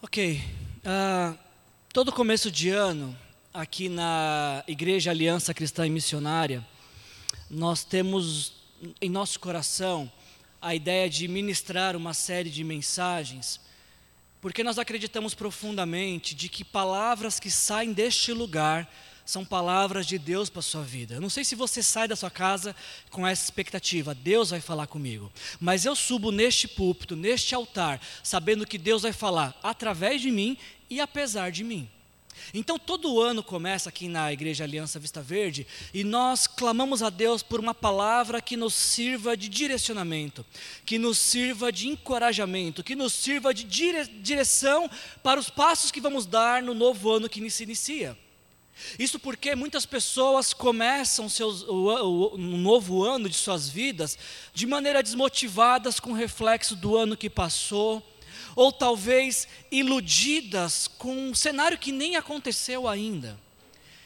Ok. Uh, todo começo de ano, aqui na Igreja Aliança Cristã e Missionária, nós temos em nosso coração a ideia de ministrar uma série de mensagens, porque nós acreditamos profundamente de que palavras que saem deste lugar são palavras de Deus para a sua vida. Eu não sei se você sai da sua casa com essa expectativa, Deus vai falar comigo. Mas eu subo neste púlpito, neste altar, sabendo que Deus vai falar através de mim e apesar de mim. Então, todo ano começa aqui na Igreja Aliança Vista Verde e nós clamamos a Deus por uma palavra que nos sirva de direcionamento, que nos sirva de encorajamento, que nos sirva de dire direção para os passos que vamos dar no novo ano que se inicia. Isso porque muitas pessoas começam seus, o, o, o, novo ano de suas vidas de maneira desmotivadas com reflexo do ano que passou, ou talvez iludidas com um cenário que nem aconteceu ainda.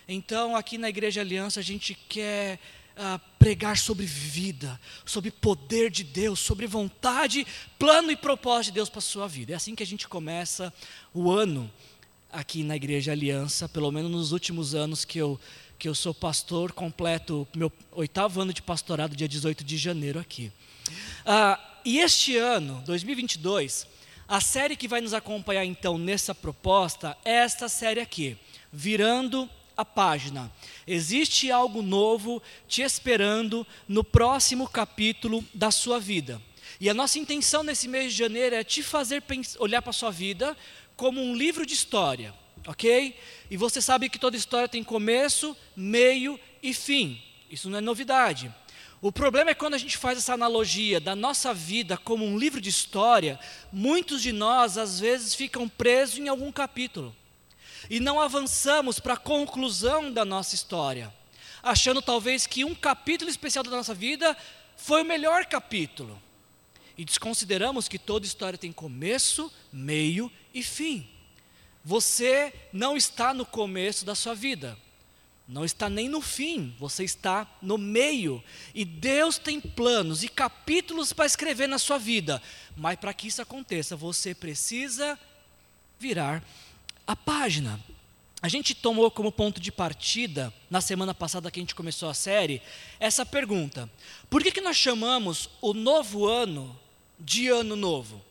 Então, aqui na Igreja Aliança, a gente quer ah, pregar sobre vida, sobre poder de Deus, sobre vontade, plano e propósito de Deus para a sua vida. É assim que a gente começa o ano aqui na Igreja Aliança, pelo menos nos últimos anos que eu, que eu sou pastor, completo meu oitavo ano de pastorado, dia 18 de janeiro aqui. Ah, e este ano, 2022, a série que vai nos acompanhar então nessa proposta é esta série aqui, Virando a Página. Existe algo novo te esperando no próximo capítulo da sua vida. E a nossa intenção nesse mês de janeiro é te fazer olhar para a sua vida como um livro de história, ok? E você sabe que toda história tem começo, meio e fim. Isso não é novidade. O problema é quando a gente faz essa analogia da nossa vida como um livro de história, muitos de nós às vezes ficam presos em algum capítulo e não avançamos para a conclusão da nossa história, achando talvez que um capítulo especial da nossa vida foi o melhor capítulo. E desconsideramos que toda história tem começo, meio e fim. Você não está no começo da sua vida, não está nem no fim, você está no meio. E Deus tem planos e capítulos para escrever na sua vida, mas para que isso aconteça, você precisa virar a página. A gente tomou como ponto de partida, na semana passada que a gente começou a série, essa pergunta: por que, que nós chamamos o novo ano de ano novo?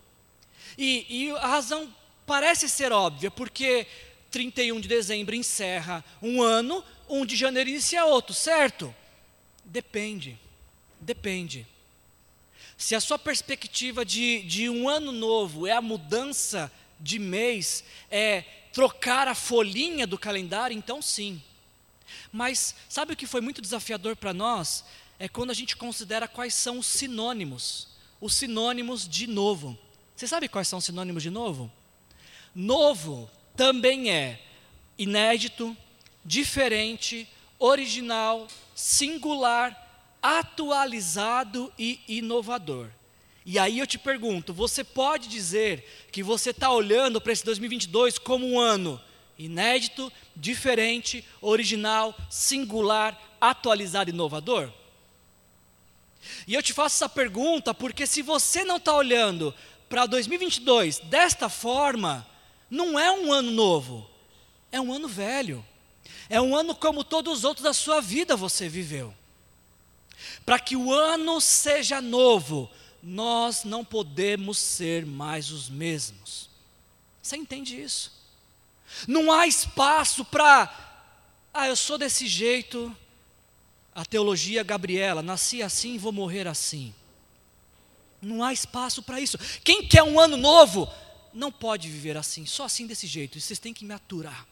E, e a razão parece ser óbvia, porque 31 de dezembro encerra um ano, 1 de janeiro inicia outro, certo? Depende, depende. Se a sua perspectiva de, de um ano novo é a mudança de mês, é trocar a folhinha do calendário, então sim. Mas sabe o que foi muito desafiador para nós? É quando a gente considera quais são os sinônimos, os sinônimos de novo. Você sabe quais são os sinônimos de novo? Novo também é inédito, diferente, original, singular, atualizado e inovador. E aí eu te pergunto: você pode dizer que você está olhando para esse 2022 como um ano inédito, diferente, original, singular, atualizado e inovador? E eu te faço essa pergunta porque se você não está olhando para 2022 desta forma, não é um ano novo, é um ano velho. É um ano como todos os outros da sua vida você viveu. Para que o ano seja novo, nós não podemos ser mais os mesmos. Você entende isso? Não há espaço para, ah, eu sou desse jeito, a teologia Gabriela, nasci assim, vou morrer assim. Não há espaço para isso. Quem quer um ano novo, não pode viver assim, só assim desse jeito. Vocês têm que me aturar.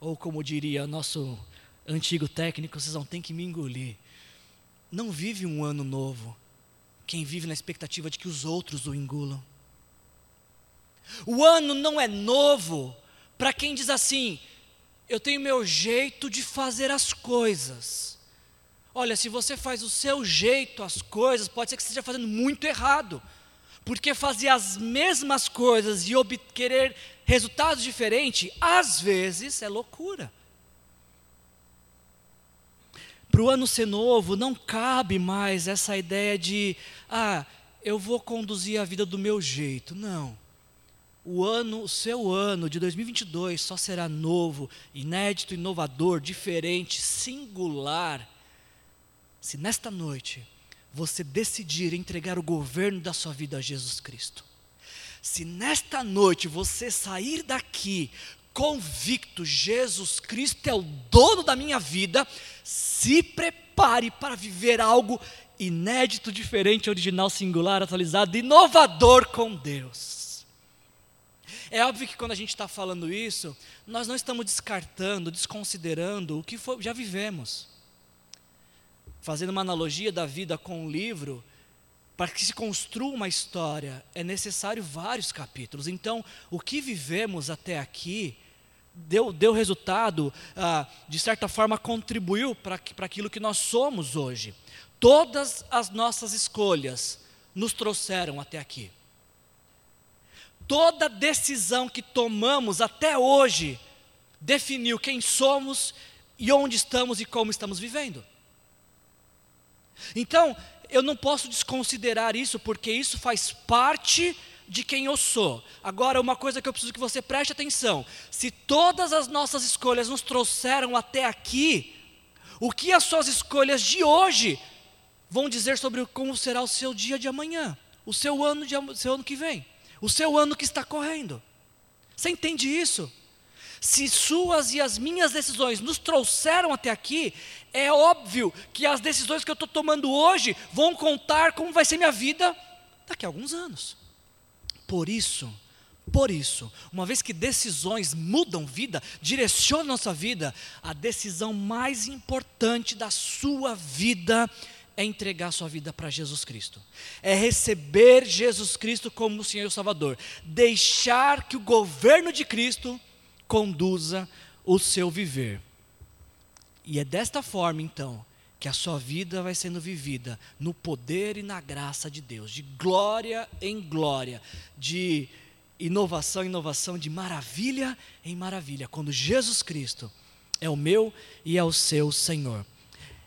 Ou como diria nosso antigo técnico, vocês vão ter que me engolir. Não vive um ano novo quem vive na expectativa de que os outros o engulam. O ano não é novo para quem diz assim: eu tenho meu jeito de fazer as coisas. Olha, se você faz o seu jeito as coisas, pode ser que você esteja fazendo muito errado. Porque fazer as mesmas coisas e querer resultados diferentes, às vezes é loucura. Para o ano ser novo, não cabe mais essa ideia de, ah, eu vou conduzir a vida do meu jeito. Não. o ano, o seu ano de 2022 só será novo, inédito, inovador, diferente, singular, se nesta noite você decidir entregar o governo da sua vida a Jesus Cristo. Se nesta noite você sair daqui convicto, Jesus Cristo é o dono da minha vida, se prepare para viver algo inédito, diferente, original, singular, atualizado, inovador com Deus. É óbvio que quando a gente está falando isso, nós não estamos descartando, desconsiderando o que foi, já vivemos. Fazendo uma analogia da vida com um livro, para que se construa uma história, é necessário vários capítulos. Então, o que vivemos até aqui deu, deu resultado, ah, de certa forma contribuiu para aquilo que nós somos hoje. Todas as nossas escolhas nos trouxeram até aqui. Toda decisão que tomamos até hoje definiu quem somos e onde estamos e como estamos vivendo. Então, eu não posso desconsiderar isso, porque isso faz parte de quem eu sou. Agora, uma coisa que eu preciso que você preste atenção: se todas as nossas escolhas nos trouxeram até aqui, o que as suas escolhas de hoje vão dizer sobre como será o seu dia de amanhã, o seu ano, de, seu ano que vem, o seu ano que está correndo. Você entende isso? Se suas e as minhas decisões nos trouxeram até aqui, é óbvio que as decisões que eu estou tomando hoje vão contar como vai ser minha vida daqui a alguns anos. Por isso, por isso, uma vez que decisões mudam vida, direcionam nossa vida, a decisão mais importante da sua vida é entregar sua vida para Jesus Cristo, é receber Jesus Cristo como o Senhor e Salvador, deixar que o governo de Cristo conduza o seu viver. E é desta forma, então, que a sua vida vai sendo vivida no poder e na graça de Deus, de glória em glória, de inovação em inovação, de maravilha em maravilha, quando Jesus Cristo é o meu e é o seu Senhor.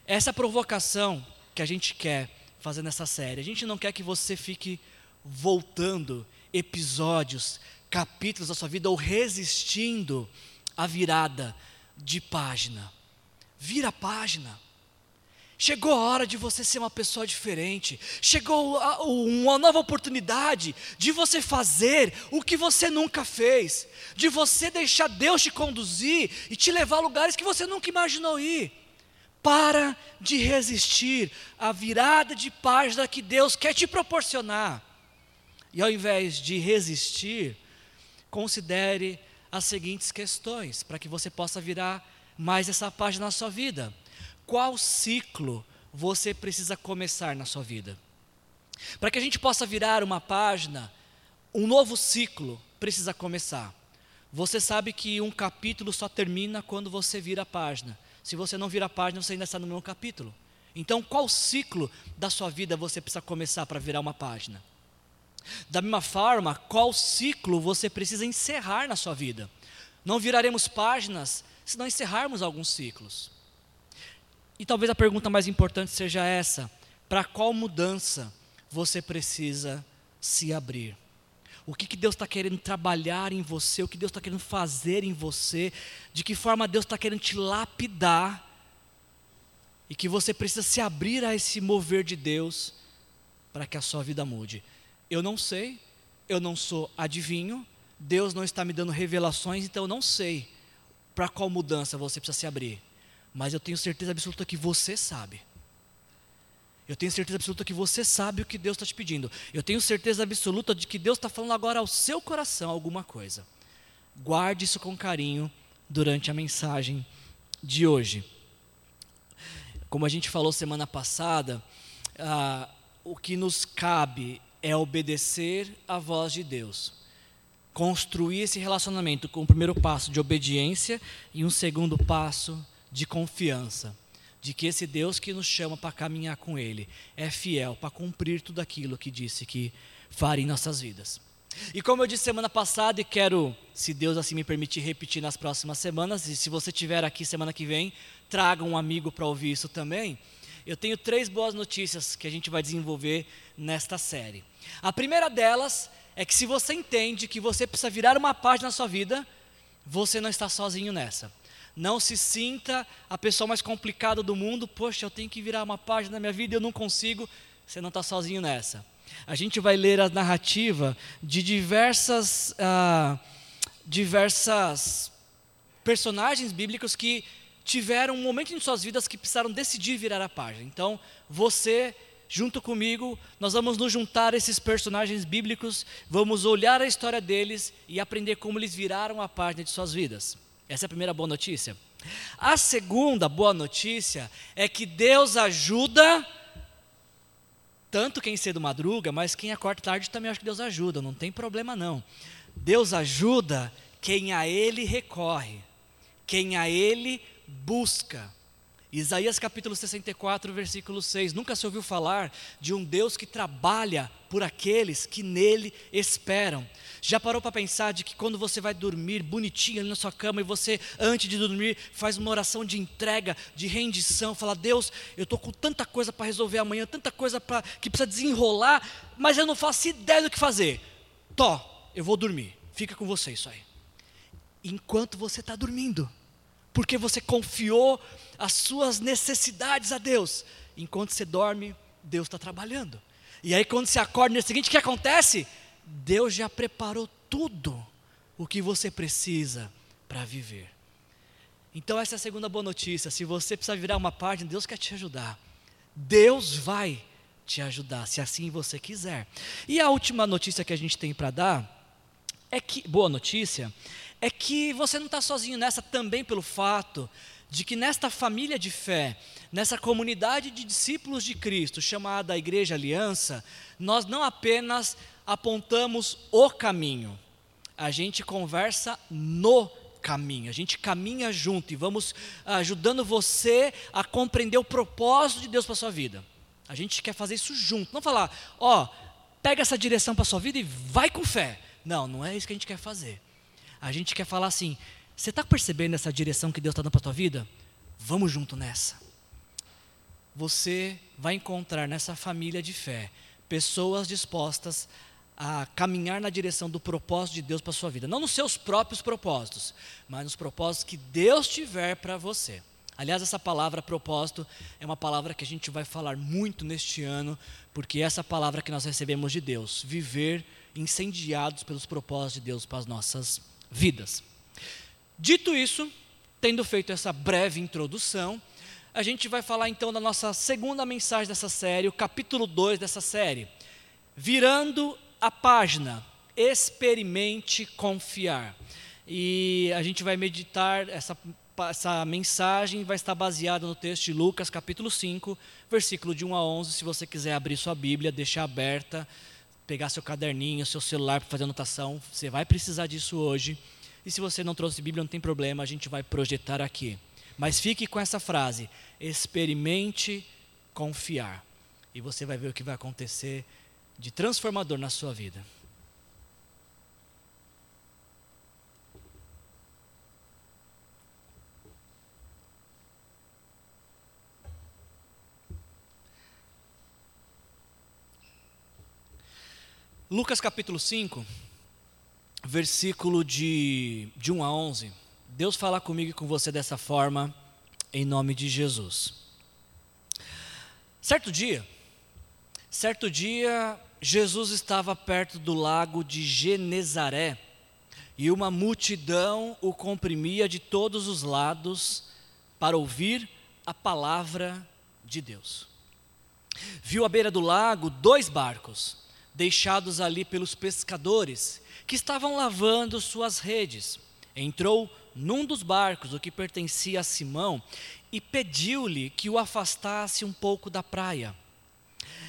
Essa provocação que a gente quer fazer nessa série. A gente não quer que você fique voltando episódios, capítulos da sua vida ou resistindo à virada de página. Vira a página. Chegou a hora de você ser uma pessoa diferente. Chegou a, uma nova oportunidade de você fazer o que você nunca fez. De você deixar Deus te conduzir e te levar a lugares que você nunca imaginou ir. Para de resistir à virada de página que Deus quer te proporcionar. E ao invés de resistir, considere as seguintes questões para que você possa virar mais essa página na sua vida. Qual ciclo você precisa começar na sua vida? Para que a gente possa virar uma página, um novo ciclo precisa começar. Você sabe que um capítulo só termina quando você vira a página. Se você não vira a página, você ainda está no mesmo capítulo. Então, qual ciclo da sua vida você precisa começar para virar uma página? Da mesma forma, qual ciclo você precisa encerrar na sua vida? Não viraremos páginas se não encerrarmos alguns ciclos. E talvez a pergunta mais importante seja essa: para qual mudança você precisa se abrir? o que, que Deus está querendo trabalhar em você, o que Deus está querendo fazer em você, de que forma Deus está querendo te lapidar, e que você precisa se abrir a esse mover de Deus para que a sua vida mude. Eu não sei, eu não sou adivinho, Deus não está me dando revelações, então eu não sei para qual mudança você precisa se abrir, mas eu tenho certeza absoluta que você sabe. Eu tenho certeza absoluta que você sabe o que Deus está te pedindo. Eu tenho certeza absoluta de que Deus está falando agora ao seu coração alguma coisa. Guarde isso com carinho durante a mensagem de hoje. Como a gente falou semana passada, ah, o que nos cabe é obedecer à voz de Deus. Construir esse relacionamento com o primeiro passo de obediência e um segundo passo de confiança de que esse Deus que nos chama para caminhar com Ele é fiel para cumprir tudo aquilo que disse que faria em nossas vidas. E como eu disse semana passada, e quero, se Deus assim me permitir, repetir nas próximas semanas, e se você estiver aqui semana que vem, traga um amigo para ouvir isso também. Eu tenho três boas notícias que a gente vai desenvolver nesta série. A primeira delas é que se você entende que você precisa virar uma página na sua vida, você não está sozinho nessa. Não se sinta a pessoa mais complicada do mundo, poxa, eu tenho que virar uma página na minha vida e eu não consigo. Você não está sozinho nessa. A gente vai ler a narrativa de diversas, ah, diversas personagens bíblicos que tiveram um momento em suas vidas que precisaram decidir virar a página. Então, você, junto comigo, nós vamos nos juntar a esses personagens bíblicos, vamos olhar a história deles e aprender como eles viraram a página de suas vidas. Essa é a primeira boa notícia. A segunda boa notícia é que Deus ajuda tanto quem cedo madruga, mas quem acorda tarde também acho que Deus ajuda, não tem problema não. Deus ajuda quem a Ele recorre quem a Ele busca. Isaías capítulo 64, versículo 6. Nunca se ouviu falar de um Deus que trabalha por aqueles que nele esperam. Já parou para pensar de que quando você vai dormir bonitinho ali na sua cama e você, antes de dormir, faz uma oração de entrega, de rendição, fala: Deus, eu estou com tanta coisa para resolver amanhã, tanta coisa pra, que precisa desenrolar, mas eu não faço ideia do que fazer. Tó, eu vou dormir. Fica com você isso aí enquanto você está dormindo, porque você confiou as suas necessidades a Deus. Enquanto você dorme, Deus está trabalhando. E aí, quando você acorda no dia seguinte, o que acontece? Deus já preparou tudo o que você precisa para viver. Então, essa é a segunda boa notícia. Se você precisa virar uma página, Deus quer te ajudar. Deus vai te ajudar, se assim você quiser. E a última notícia que a gente tem para dar é que, boa notícia, é que você não está sozinho nessa também pelo fato de que nesta família de fé, nessa comunidade de discípulos de Cristo, chamada Igreja Aliança, nós não apenas apontamos o caminho, a gente conversa no caminho, a gente caminha junto e vamos ajudando você a compreender o propósito de Deus para sua vida. A gente quer fazer isso junto, não falar, ó, pega essa direção para sua vida e vai com fé. Não, não é isso que a gente quer fazer. A gente quer falar assim: você está percebendo essa direção que Deus está dando para a tua vida? Vamos junto nessa. Você vai encontrar nessa família de fé pessoas dispostas a caminhar na direção do propósito de Deus para a sua vida. Não nos seus próprios propósitos, mas nos propósitos que Deus tiver para você. Aliás, essa palavra propósito é uma palavra que a gente vai falar muito neste ano, porque é essa palavra que nós recebemos de Deus, viver incendiados pelos propósitos de Deus para as nossas vidas vidas. Dito isso, tendo feito essa breve introdução, a gente vai falar então da nossa segunda mensagem dessa série, o capítulo 2 dessa série. Virando a página, experimente confiar. E a gente vai meditar essa, essa mensagem, vai estar baseada no texto de Lucas, capítulo 5, versículo de 1 a 11. Se você quiser abrir sua Bíblia, deixar aberta pegar seu caderninho, seu celular para fazer anotação. Você vai precisar disso hoje. E se você não trouxe Bíblia, não tem problema, a gente vai projetar aqui. Mas fique com essa frase: experimente confiar. E você vai ver o que vai acontecer de transformador na sua vida. Lucas capítulo 5, versículo de, de 1 a 11. Deus fala comigo e com você dessa forma, em nome de Jesus. Certo dia, certo dia, Jesus estava perto do lago de Genezaré e uma multidão o comprimia de todos os lados para ouvir a palavra de Deus. Viu à beira do lago dois barcos deixados ali pelos pescadores, que estavam lavando suas redes. Entrou num dos barcos, o que pertencia a Simão, e pediu-lhe que o afastasse um pouco da praia.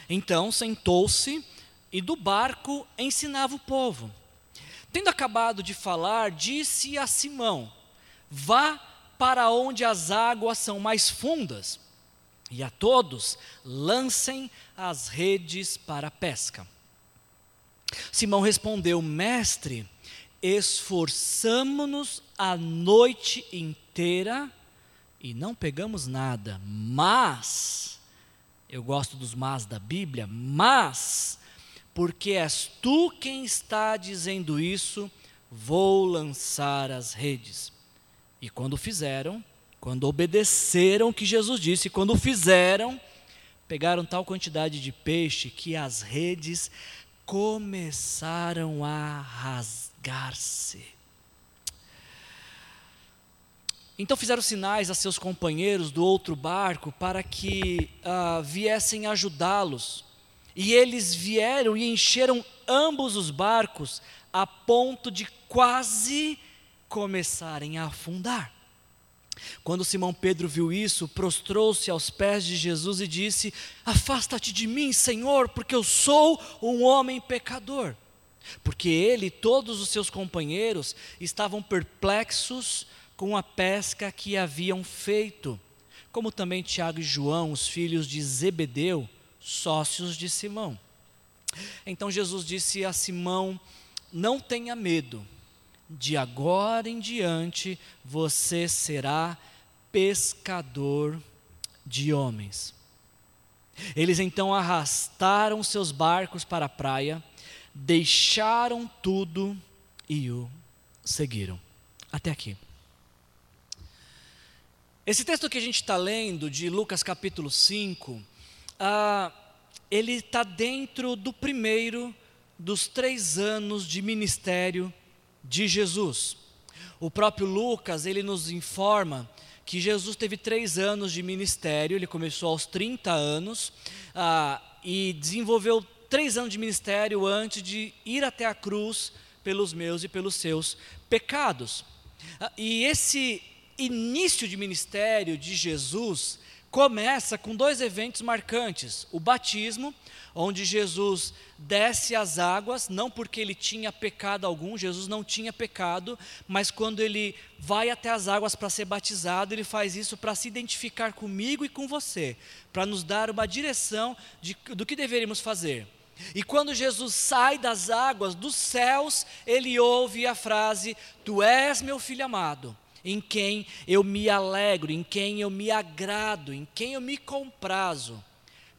Então sentou-se e do barco ensinava o povo. Tendo acabado de falar, disse a Simão: Vá para onde as águas são mais fundas, e a todos lancem as redes para a pesca. Simão respondeu: Mestre, esforçamo-nos a noite inteira e não pegamos nada, mas, eu gosto dos mas da Bíblia, mas, porque és tu quem está dizendo isso, vou lançar as redes. E quando fizeram, quando obedeceram o que Jesus disse, quando fizeram, pegaram tal quantidade de peixe que as redes começaram a rasgar-se. Então fizeram sinais a seus companheiros do outro barco para que uh, viessem ajudá-los. E eles vieram e encheram ambos os barcos a ponto de quase começarem a afundar. Quando Simão Pedro viu isso, prostrou-se aos pés de Jesus e disse: Afasta-te de mim, Senhor, porque eu sou um homem pecador. Porque ele e todos os seus companheiros estavam perplexos com a pesca que haviam feito, como também Tiago e João, os filhos de Zebedeu, sócios de Simão. Então Jesus disse a Simão: Não tenha medo de agora em diante você será pescador de homens. Eles então arrastaram seus barcos para a praia, deixaram tudo e o seguiram. Até aqui. Esse texto que a gente está lendo, de Lucas capítulo 5, ah, ele está dentro do primeiro dos três anos de ministério de Jesus. O próprio Lucas, ele nos informa que Jesus teve três anos de ministério, ele começou aos 30 anos ah, e desenvolveu três anos de ministério antes de ir até a cruz pelos meus e pelos seus pecados. Ah, e esse início de ministério de Jesus começa com dois eventos marcantes: o batismo onde Jesus desce as águas, não porque ele tinha pecado algum, Jesus não tinha pecado, mas quando ele vai até as águas para ser batizado, ele faz isso para se identificar comigo e com você, para nos dar uma direção de, do que deveríamos fazer. E quando Jesus sai das águas, dos céus, ele ouve a frase: Tu és meu filho amado, em quem eu me alegro, em quem eu me agrado, em quem eu me comprazo.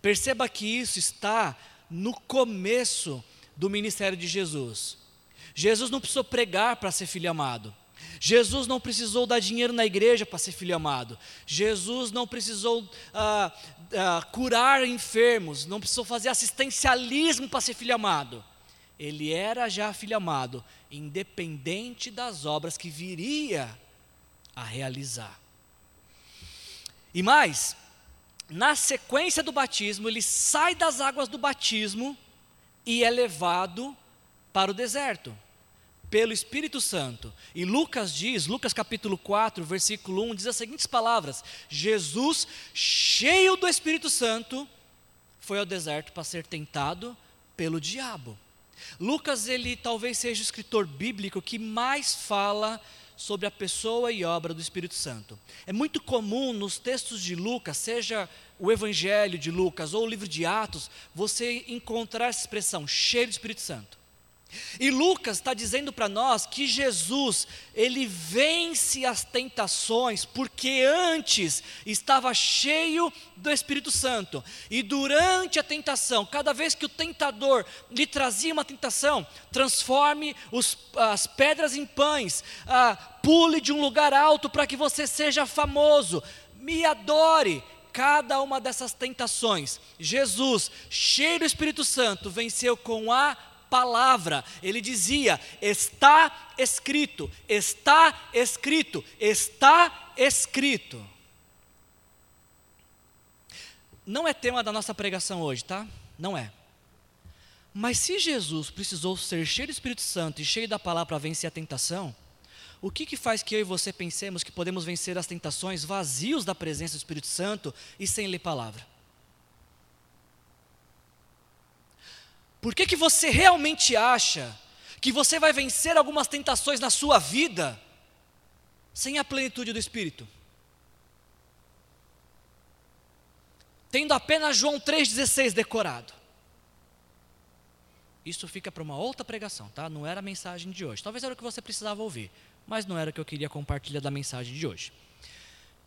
Perceba que isso está no começo do ministério de Jesus. Jesus não precisou pregar para ser filho amado. Jesus não precisou dar dinheiro na igreja para ser filho amado. Jesus não precisou ah, ah, curar enfermos, não precisou fazer assistencialismo para ser filho amado. Ele era já filho amado, independente das obras que viria a realizar. E mais, na sequência do batismo, ele sai das águas do batismo e é levado para o deserto pelo Espírito Santo. E Lucas diz, Lucas capítulo 4, versículo 1, diz as seguintes palavras: Jesus, cheio do Espírito Santo, foi ao deserto para ser tentado pelo diabo. Lucas, ele talvez seja o escritor bíblico que mais fala sobre a pessoa e obra do Espírito Santo. É muito comum nos textos de Lucas, seja o Evangelho de Lucas ou o livro de Atos, você encontrar essa expressão, cheio do Espírito Santo. E Lucas está dizendo para nós que Jesus, ele vence as tentações, porque antes estava cheio do Espírito Santo, e durante a tentação, cada vez que o tentador lhe trazia uma tentação, transforme os, as pedras em pães, ah, pule de um lugar alto para que você seja famoso, me adore, cada uma dessas tentações, Jesus, cheio do Espírito Santo, venceu com a palavra. Ele dizia: está escrito, está escrito, está escrito. Não é tema da nossa pregação hoje, tá? Não é. Mas se Jesus precisou ser cheio do Espírito Santo e cheio da palavra para vencer a tentação, o que, que faz que eu e você pensemos que podemos vencer as tentações vazios da presença do Espírito Santo e sem ler palavra? Por que, que você realmente acha que você vai vencer algumas tentações na sua vida sem a plenitude do Espírito? Tendo apenas João 3,16 decorado. Isso fica para uma outra pregação, tá? Não era a mensagem de hoje. Talvez era o que você precisava ouvir, mas não era o que eu queria compartilhar da mensagem de hoje.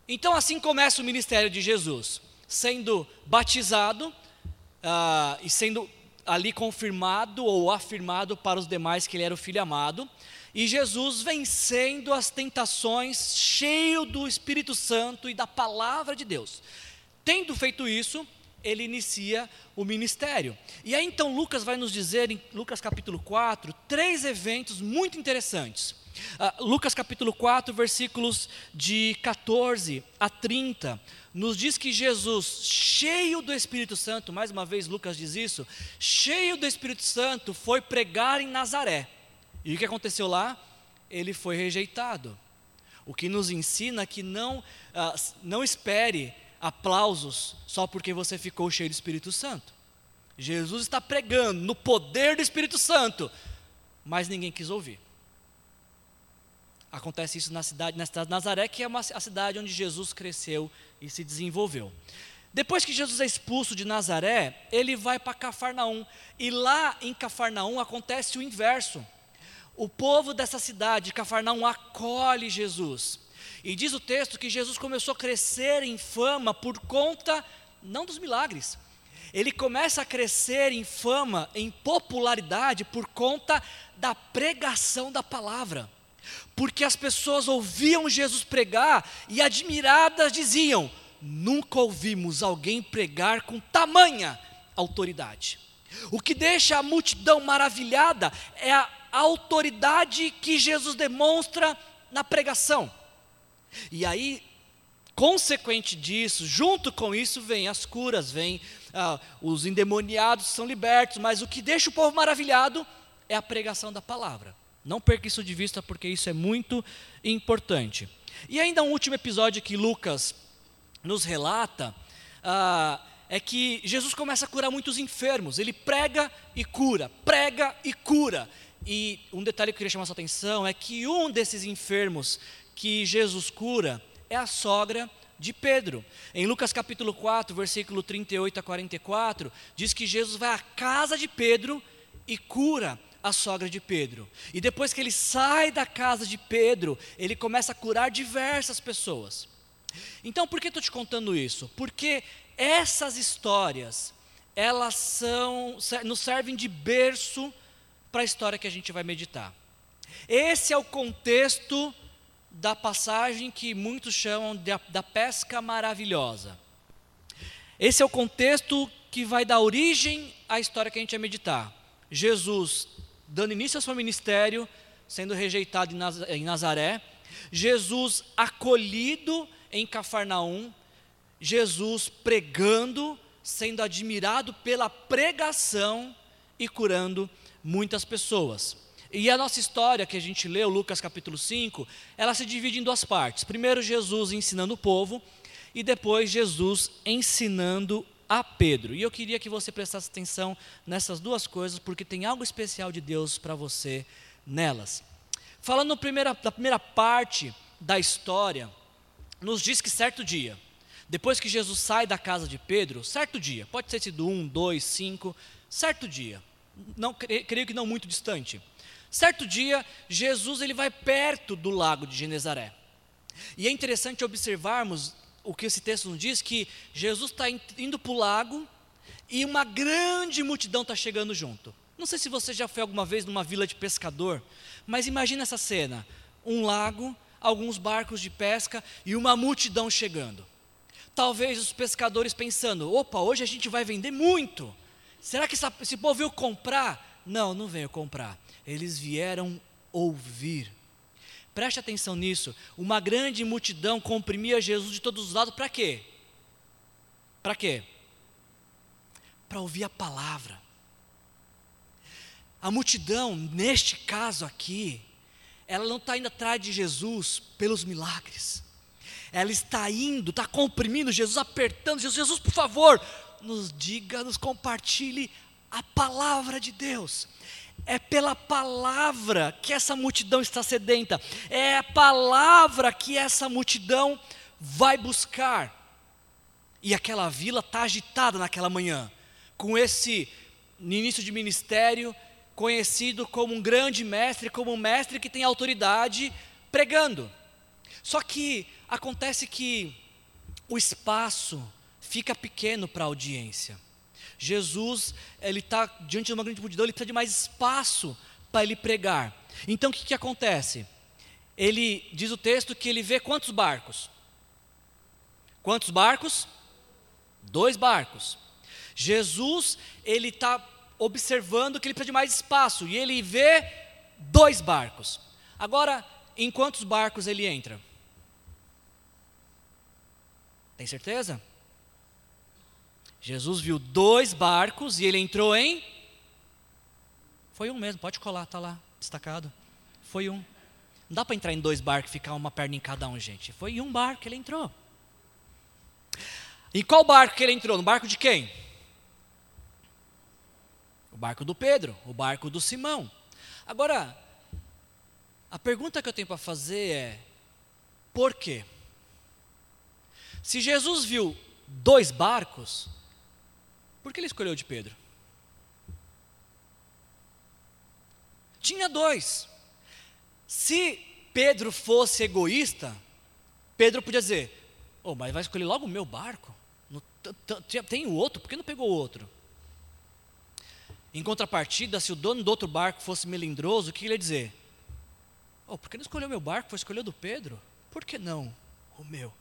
Então, assim começa o ministério de Jesus, sendo batizado uh, e sendo ali confirmado ou afirmado para os demais que ele era o filho amado. E Jesus vencendo as tentações, cheio do Espírito Santo e da palavra de Deus. Tendo feito isso, ele inicia o ministério. E aí então Lucas vai nos dizer, em Lucas capítulo 4, três eventos muito interessantes. Uh, Lucas capítulo 4, versículos de 14 a 30, nos diz que Jesus, cheio do Espírito Santo, mais uma vez Lucas diz isso, cheio do Espírito Santo, foi pregar em Nazaré. E o que aconteceu lá? Ele foi rejeitado. O que nos ensina que não, uh, não espere aplausos só porque você ficou cheio do Espírito Santo. Jesus está pregando no poder do Espírito Santo, mas ninguém quis ouvir. Acontece isso na cidade, na cidade de Nazaré, que é uma, a cidade onde Jesus cresceu e se desenvolveu. Depois que Jesus é expulso de Nazaré, ele vai para Cafarnaum. E lá em Cafarnaum acontece o inverso. O povo dessa cidade, Cafarnaum, acolhe Jesus. E diz o texto que Jesus começou a crescer em fama por conta, não dos milagres, ele começa a crescer em fama, em popularidade, por conta da pregação da palavra. Porque as pessoas ouviam Jesus pregar e admiradas diziam: Nunca ouvimos alguém pregar com tamanha autoridade. O que deixa a multidão maravilhada é a autoridade que Jesus demonstra na pregação. E aí, consequente disso, junto com isso, vem as curas, vem ah, os endemoniados são libertos, mas o que deixa o povo maravilhado é a pregação da palavra. Não perca isso de vista, porque isso é muito importante. E ainda um último episódio que Lucas nos relata ah, é que Jesus começa a curar muitos enfermos. Ele prega e cura, prega e cura. E um detalhe que eu queria chamar a sua atenção é que um desses enfermos que Jesus cura é a sogra de Pedro. Em Lucas capítulo 4, versículo 38 a 44, diz que Jesus vai à casa de Pedro e cura a sogra de Pedro. E depois que ele sai da casa de Pedro, ele começa a curar diversas pessoas. Então, por que estou te contando isso? Porque essas histórias, elas são, nos servem de berço para a história que a gente vai meditar. Esse é o contexto da passagem que muitos chamam de, da pesca maravilhosa. Esse é o contexto que vai dar origem à história que a gente vai meditar. Jesus dando início ao seu ministério, sendo rejeitado em Nazaré, Jesus acolhido em Cafarnaum, Jesus pregando, sendo admirado pela pregação e curando muitas pessoas. E a nossa história que a gente leu, Lucas capítulo 5, ela se divide em duas partes. Primeiro, Jesus ensinando o povo, e depois, Jesus ensinando a Pedro. E eu queria que você prestasse atenção nessas duas coisas, porque tem algo especial de Deus para você nelas. Falando primeira, da primeira parte da história, nos diz que certo dia, depois que Jesus sai da casa de Pedro, certo dia, pode ter sido um, dois, cinco, certo dia, não, creio que não muito distante, Certo dia, Jesus ele vai perto do lago de Genezaré. E é interessante observarmos o que esse texto nos diz, que Jesus está indo para o lago e uma grande multidão está chegando junto. Não sei se você já foi alguma vez numa vila de pescador, mas imagina essa cena: um lago, alguns barcos de pesca e uma multidão chegando. Talvez os pescadores pensando: opa, hoje a gente vai vender muito. Será que esse povo veio comprar? Não, não veio comprar eles vieram ouvir. Preste atenção nisso. Uma grande multidão comprimia Jesus de todos os lados para quê? Para quê? Para ouvir a palavra. A multidão, neste caso aqui, ela não está indo atrás de Jesus pelos milagres. Ela está indo, está comprimindo Jesus, apertando Jesus. Jesus, por favor, nos diga, nos compartilhe a palavra de Deus. É pela palavra que essa multidão está sedenta, é a palavra que essa multidão vai buscar. E aquela vila está agitada naquela manhã, com esse início de ministério, conhecido como um grande mestre, como um mestre que tem autoridade pregando. Só que acontece que o espaço fica pequeno para a audiência. Jesus, ele está diante de uma grande multidão, ele precisa de mais espaço para ele pregar. Então o que, que acontece? Ele diz o texto que ele vê quantos barcos? Quantos barcos? Dois barcos. Jesus, ele está observando que ele precisa de mais espaço e ele vê dois barcos. Agora, em quantos barcos ele entra? Tem certeza? Jesus viu dois barcos e ele entrou em. Foi um mesmo, pode colar, está lá, destacado. Foi um. Não dá para entrar em dois barcos e ficar uma perna em cada um, gente. Foi em um barco que ele entrou. Em qual barco que ele entrou? No barco de quem? O barco do Pedro, o barco do Simão. Agora, a pergunta que eu tenho para fazer é: por quê? Se Jesus viu dois barcos, por que ele escolheu de Pedro? Tinha dois. Se Pedro fosse egoísta, Pedro podia dizer: Oh, mas vai escolher logo o meu barco? Tem o outro, por que não pegou o outro? Em contrapartida, se o dono do outro barco fosse melindroso, o que ele ia dizer? Oh, por que não escolheu o meu barco? Foi escolher do Pedro? Por que não o meu?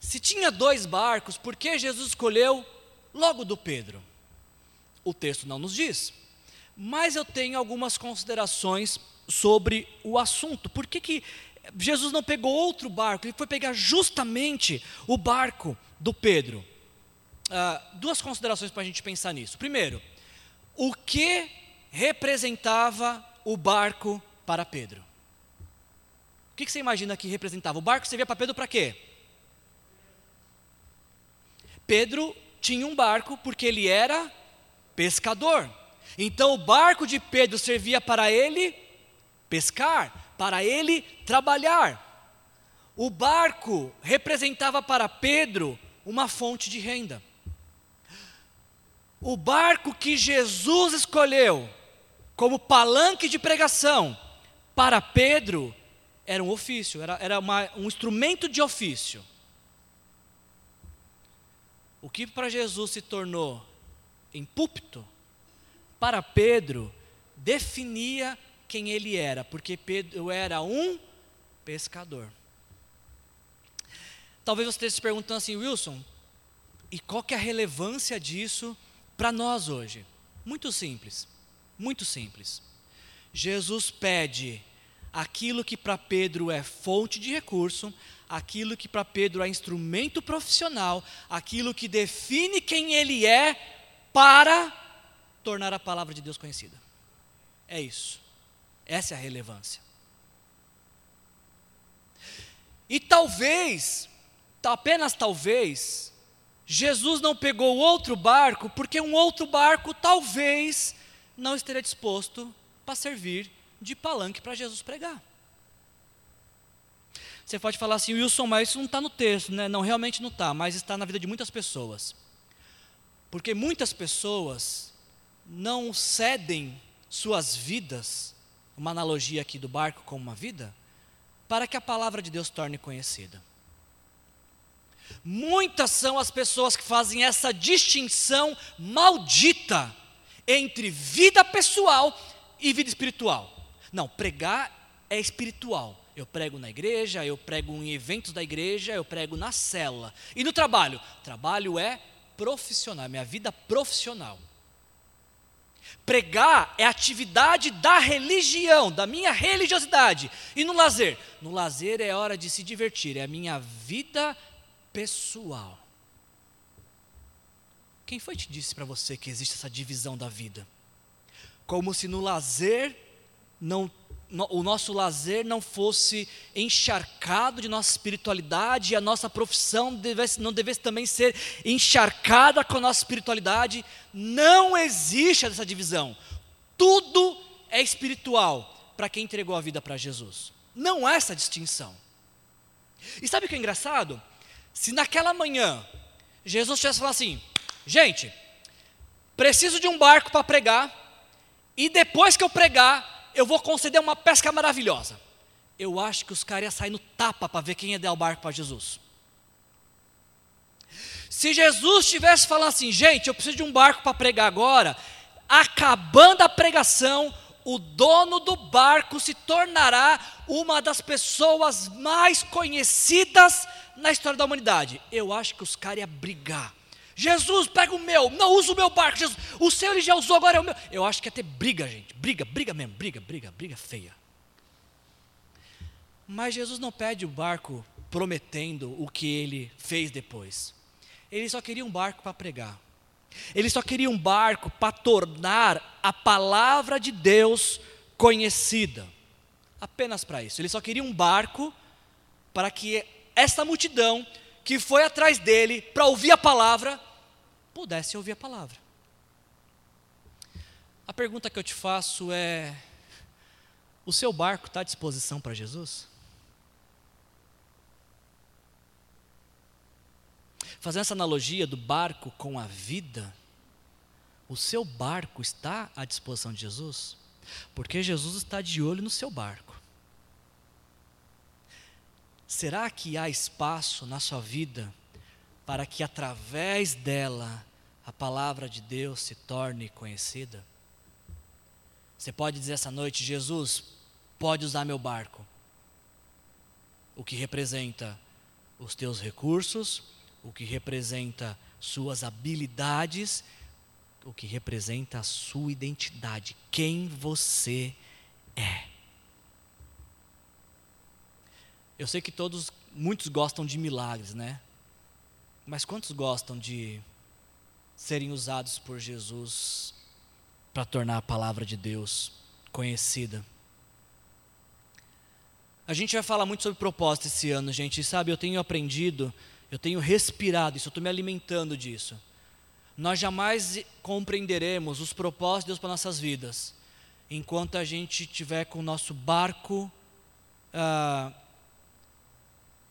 Se tinha dois barcos, por que Jesus escolheu logo do Pedro? O texto não nos diz. Mas eu tenho algumas considerações sobre o assunto. Por que, que Jesus não pegou outro barco? Ele foi pegar justamente o barco do Pedro. Ah, duas considerações para a gente pensar nisso. Primeiro, o que representava o barco para Pedro? O que, que você imagina que representava? O barco servia para Pedro para quê? Pedro tinha um barco porque ele era pescador. Então o barco de Pedro servia para ele pescar, para ele trabalhar. O barco representava para Pedro uma fonte de renda. O barco que Jesus escolheu como palanque de pregação para Pedro era um ofício, era, era uma, um instrumento de ofício. O que para Jesus se tornou em púlpito, para Pedro definia quem ele era, porque Pedro era um pescador. Talvez você esteja se perguntando assim, Wilson, e qual que é a relevância disso para nós hoje? Muito simples, muito simples. Jesus pede aquilo que para Pedro é fonte de recurso, aquilo que para Pedro é instrumento profissional, aquilo que define quem ele é para tornar a palavra de Deus conhecida. É isso. Essa é a relevância. E talvez, apenas talvez, Jesus não pegou outro barco, porque um outro barco talvez não esteja disposto para servir de palanque para Jesus pregar. Você pode falar assim, Wilson, mas isso não está no texto, né? Não, realmente não está, mas está na vida de muitas pessoas. Porque muitas pessoas não cedem suas vidas uma analogia aqui do barco como uma vida, para que a palavra de Deus torne conhecida. Muitas são as pessoas que fazem essa distinção maldita entre vida pessoal e vida espiritual. Não, pregar é espiritual. Eu prego na igreja, eu prego em eventos da igreja, eu prego na cela. E no trabalho? Trabalho é profissional, minha vida profissional. Pregar é atividade da religião, da minha religiosidade. E no lazer? No lazer é hora de se divertir, é a minha vida pessoal. Quem foi que disse para você que existe essa divisão da vida? Como se no lazer não o nosso lazer não fosse encharcado de nossa espiritualidade e a nossa profissão devesse, não devesse também ser encharcada com a nossa espiritualidade. Não existe essa divisão. Tudo é espiritual para quem entregou a vida para Jesus. Não há essa distinção. E sabe o que é engraçado? Se naquela manhã Jesus tivesse falado assim: gente, preciso de um barco para pregar, e depois que eu pregar, eu vou conceder uma pesca maravilhosa. Eu acho que os caras iam sair no tapa para ver quem ia dar o barco para Jesus. Se Jesus estivesse falando assim, gente, eu preciso de um barco para pregar agora, acabando a pregação, o dono do barco se tornará uma das pessoas mais conhecidas na história da humanidade. Eu acho que os caras iam brigar. Jesus, pega o meu, não usa o meu barco, Jesus, o seu ele já usou, agora é o meu. Eu acho que ia ter briga, gente, briga, briga mesmo, briga, briga, briga feia. Mas Jesus não pede o barco prometendo o que ele fez depois. Ele só queria um barco para pregar. Ele só queria um barco para tornar a palavra de Deus conhecida. Apenas para isso. Ele só queria um barco para que essa multidão que foi atrás dele para ouvir a palavra pudesse ouvir a palavra. A pergunta que eu te faço é: o seu barco está à disposição para Jesus? Fazendo essa analogia do barco com a vida, o seu barco está à disposição de Jesus? Porque Jesus está de olho no seu barco. Será que há espaço na sua vida para que através dela a palavra de Deus se torne conhecida? Você pode dizer essa noite: Jesus, pode usar meu barco, o que representa os teus recursos, o que representa suas habilidades, o que representa a sua identidade, quem você é. Eu sei que todos, muitos gostam de milagres, né? Mas quantos gostam de serem usados por Jesus para tornar a palavra de Deus conhecida? A gente vai falar muito sobre propósito esse ano, gente. E sabe, eu tenho aprendido eu tenho respirado isso, eu estou me alimentando disso. Nós jamais compreenderemos os propósitos de Deus para nossas vidas enquanto a gente tiver com o nosso barco ah,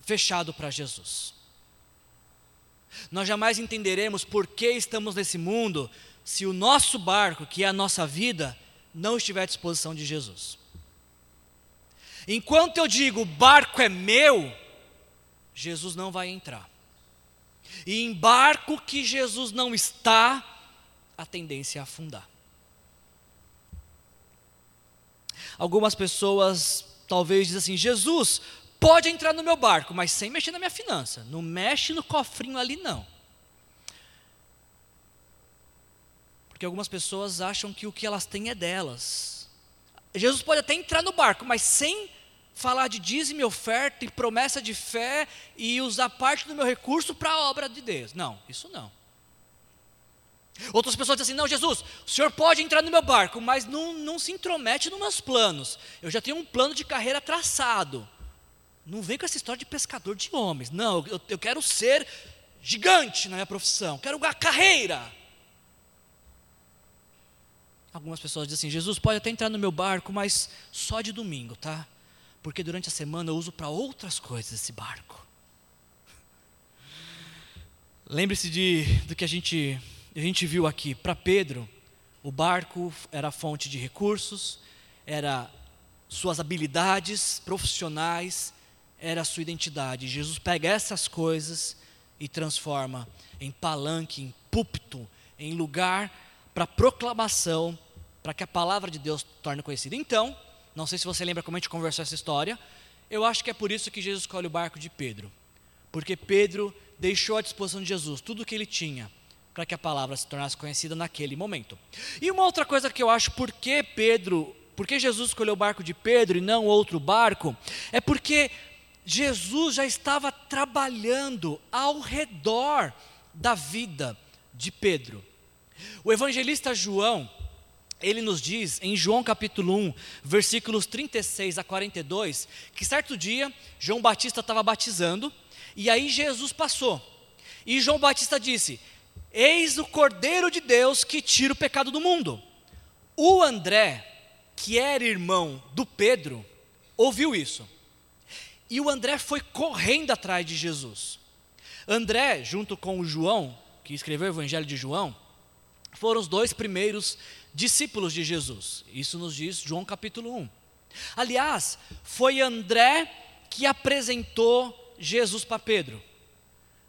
fechado para Jesus. Nós jamais entenderemos por que estamos nesse mundo se o nosso barco, que é a nossa vida, não estiver à disposição de Jesus. Enquanto eu digo o barco é meu, Jesus não vai entrar. E em barco que Jesus não está, a tendência é afundar. Algumas pessoas talvez dizem assim: Jesus, pode entrar no meu barco, mas sem mexer na minha finança. Não mexe no cofrinho ali, não. Porque algumas pessoas acham que o que elas têm é delas. Jesus pode até entrar no barco, mas sem falar de dízimo e oferta e promessa de fé e usar parte do meu recurso para a obra de Deus. Não, isso não. Outras pessoas dizem assim: não, Jesus, o senhor pode entrar no meu barco, mas não, não se intromete nos meus planos. Eu já tenho um plano de carreira traçado. Não vem com essa história de pescador de homens. Não, eu, eu quero ser gigante na minha profissão, quero uma carreira. Algumas pessoas dizem assim: Jesus pode até entrar no meu barco, mas só de domingo, tá? porque durante a semana eu uso para outras coisas esse barco. Lembre-se de do que a gente a gente viu aqui. Para Pedro, o barco era fonte de recursos, era suas habilidades profissionais, era a sua identidade. Jesus pega essas coisas e transforma em palanque, em púlpito, em lugar para proclamação, para que a palavra de Deus torne conhecida. Então, não sei se você lembra como a gente conversou essa história. Eu acho que é por isso que Jesus escolhe o barco de Pedro. Porque Pedro deixou à disposição de Jesus tudo o que ele tinha para que a palavra se tornasse conhecida naquele momento. E uma outra coisa que eu acho, por que Pedro, por que Jesus escolheu o barco de Pedro e não outro barco, é porque Jesus já estava trabalhando ao redor da vida de Pedro. O evangelista João, ele nos diz em João capítulo 1, versículos 36 a 42, que certo dia João Batista estava batizando e aí Jesus passou. E João Batista disse: Eis o Cordeiro de Deus que tira o pecado do mundo. O André, que era irmão do Pedro, ouviu isso. E o André foi correndo atrás de Jesus. André, junto com o João, que escreveu o Evangelho de João, foram os dois primeiros discípulos de Jesus. Isso nos diz João capítulo 1. Aliás, foi André que apresentou Jesus para Pedro.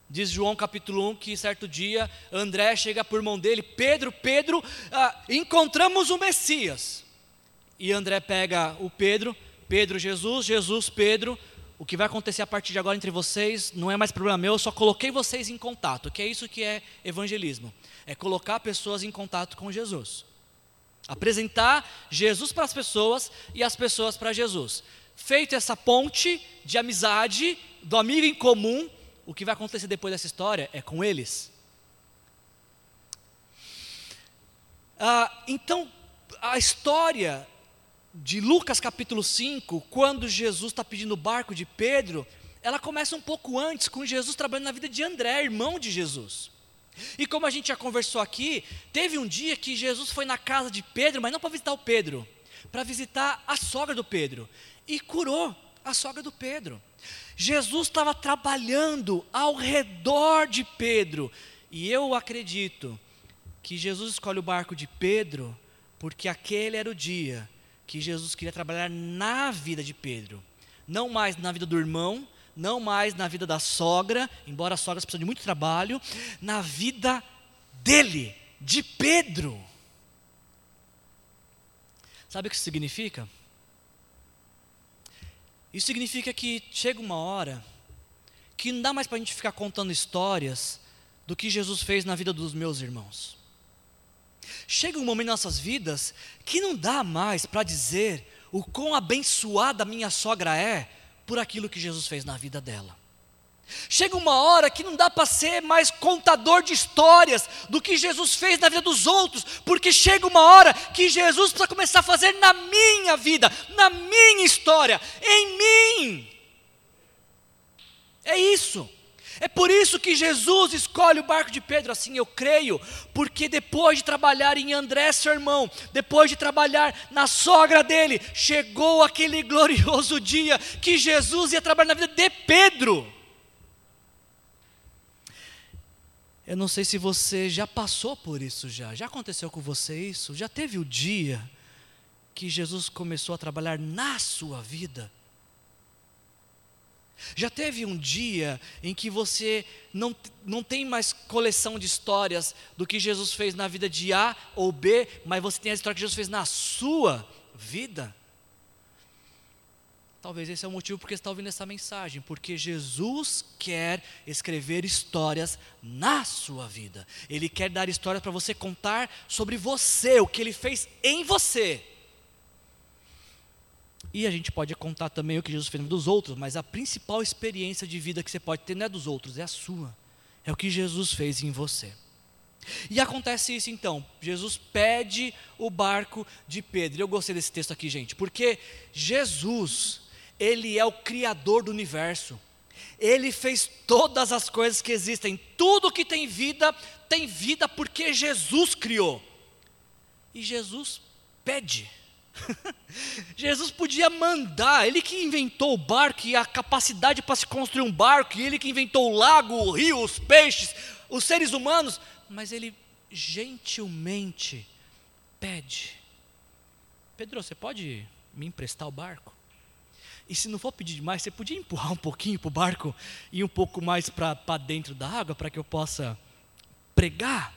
Diz João capítulo 1 que certo dia André chega por mão dele, Pedro, Pedro, ah, encontramos o Messias. E André pega o Pedro, Pedro, Jesus, Jesus, Pedro. O que vai acontecer a partir de agora entre vocês não é mais problema meu, eu só coloquei vocês em contato, que é isso que é evangelismo é colocar pessoas em contato com Jesus. Apresentar Jesus para as pessoas e as pessoas para Jesus. Feito essa ponte de amizade, do amigo em comum, o que vai acontecer depois dessa história é com eles. Ah, então, a história de Lucas capítulo 5, quando Jesus está pedindo o barco de Pedro, ela começa um pouco antes, com Jesus trabalhando na vida de André, irmão de Jesus. E como a gente já conversou aqui, teve um dia que Jesus foi na casa de Pedro, mas não para visitar o Pedro, para visitar a sogra do Pedro, e curou a sogra do Pedro. Jesus estava trabalhando ao redor de Pedro, e eu acredito que Jesus escolhe o barco de Pedro, porque aquele era o dia que Jesus queria trabalhar na vida de Pedro, não mais na vida do irmão, não mais na vida da sogra, embora a sogra precise de muito trabalho, na vida dele, de Pedro. Sabe o que isso significa? Isso significa que chega uma hora que não dá mais para a gente ficar contando histórias do que Jesus fez na vida dos meus irmãos. Chega um momento em nossas vidas que não dá mais para dizer o quão abençoada minha sogra é, por aquilo que Jesus fez na vida dela. Chega uma hora que não dá para ser mais contador de histórias do que Jesus fez na vida dos outros, porque chega uma hora que Jesus precisa começar a fazer na minha vida, na minha história, em mim. É isso. É por isso que Jesus escolhe o barco de Pedro, assim eu creio, porque depois de trabalhar em André, seu irmão, depois de trabalhar na sogra dele, chegou aquele glorioso dia que Jesus ia trabalhar na vida de Pedro. Eu não sei se você já passou por isso já. Já aconteceu com você isso? Já teve o dia que Jesus começou a trabalhar na sua vida? Já teve um dia em que você não, não tem mais coleção de histórias do que Jesus fez na vida de A ou B, mas você tem a história que Jesus fez na sua vida? Talvez esse é o motivo porque você está ouvindo essa mensagem, porque Jesus quer escrever histórias na sua vida. Ele quer dar histórias para você contar sobre você, o que ele fez em você. E a gente pode contar também o que Jesus fez dos outros, mas a principal experiência de vida que você pode ter não é dos outros, é a sua. É o que Jesus fez em você. E acontece isso então. Jesus pede o barco de Pedro. Eu gostei desse texto aqui, gente, porque Jesus, ele é o criador do universo. Ele fez todas as coisas que existem. Tudo que tem vida tem vida porque Jesus criou. E Jesus pede. Jesus podia mandar, ele que inventou o barco e a capacidade para se construir um barco, e ele que inventou o lago, o rio, os peixes, os seres humanos, mas ele gentilmente pede: Pedro, você pode me emprestar o barco? E se não for pedir demais, você podia empurrar um pouquinho para o barco e um pouco mais para dentro da água para que eu possa pregar?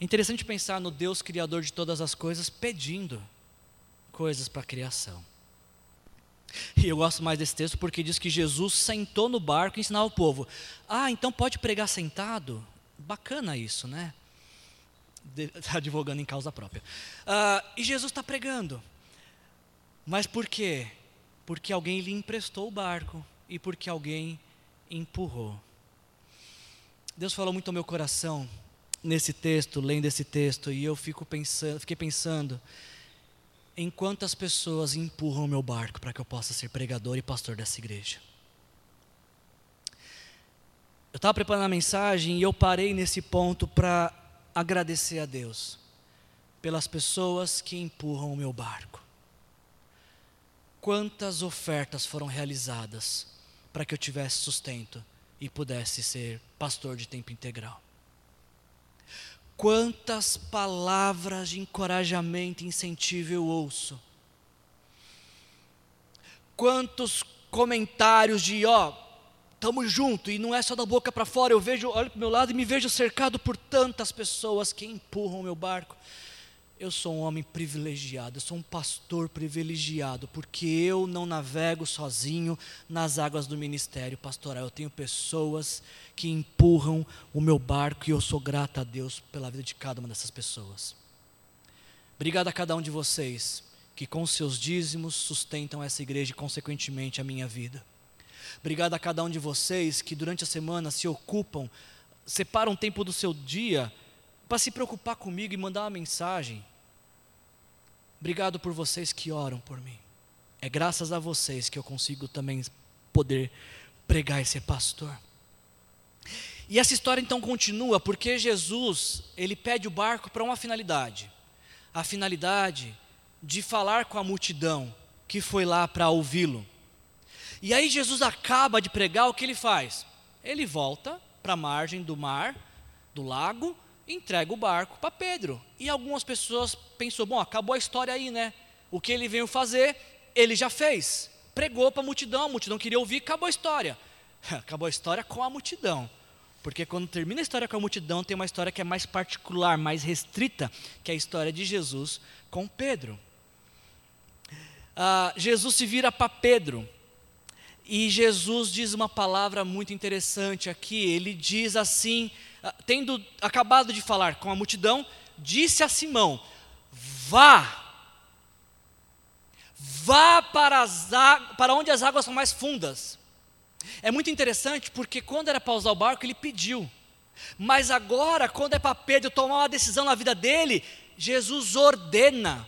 É interessante pensar no Deus Criador de todas as coisas pedindo coisas para a criação. E eu gosto mais desse texto porque diz que Jesus sentou no barco e ensinava o povo. Ah, então pode pregar sentado? Bacana isso, né? Está advogando em causa própria. Ah, e Jesus está pregando. Mas por quê? Porque alguém lhe emprestou o barco e porque alguém empurrou. Deus falou muito ao meu coração nesse texto, lendo esse texto, e eu fico pensando, fiquei pensando em quantas pessoas empurram o meu barco para que eu possa ser pregador e pastor dessa igreja. Eu estava preparando a mensagem e eu parei nesse ponto para agradecer a Deus pelas pessoas que empurram o meu barco. Quantas ofertas foram realizadas para que eu tivesse sustento e pudesse ser pastor de tempo integral? Quantas palavras de encorajamento e incentivo eu ouço. Quantos comentários de, ó, estamos juntos, e não é só da boca para fora, eu vejo, olho para o meu lado e me vejo cercado por tantas pessoas que empurram o meu barco. Eu sou um homem privilegiado, eu sou um pastor privilegiado, porque eu não navego sozinho nas águas do ministério pastoral. Eu tenho pessoas que empurram o meu barco e eu sou grato a Deus pela vida de cada uma dessas pessoas. Obrigado a cada um de vocês que com seus dízimos sustentam essa igreja e consequentemente a minha vida. Obrigado a cada um de vocês que durante a semana se ocupam, separam um tempo do seu dia para se preocupar comigo e mandar uma mensagem. Obrigado por vocês que oram por mim. É graças a vocês que eu consigo também poder pregar e ser pastor. E essa história então continua porque Jesus, ele pede o barco para uma finalidade. A finalidade de falar com a multidão que foi lá para ouvi-lo. E aí Jesus acaba de pregar, o que ele faz? Ele volta para a margem do mar, do lago, entrega o barco para Pedro. E algumas pessoas pensou, bom, acabou a história aí, né? O que ele veio fazer, ele já fez. Pregou para a multidão, a multidão queria ouvir, acabou a história. Acabou a história com a multidão. Porque quando termina a história com a multidão, tem uma história que é mais particular, mais restrita, que é a história de Jesus com Pedro. Ah, Jesus se vira para Pedro. E Jesus diz uma palavra muito interessante aqui. Ele diz assim: tendo acabado de falar com a multidão, disse a Simão: Vá, vá para, as, para onde as águas são mais fundas. É muito interessante porque quando era para usar o barco, ele pediu. Mas agora, quando é para Pedro tomar uma decisão na vida dele, Jesus ordena.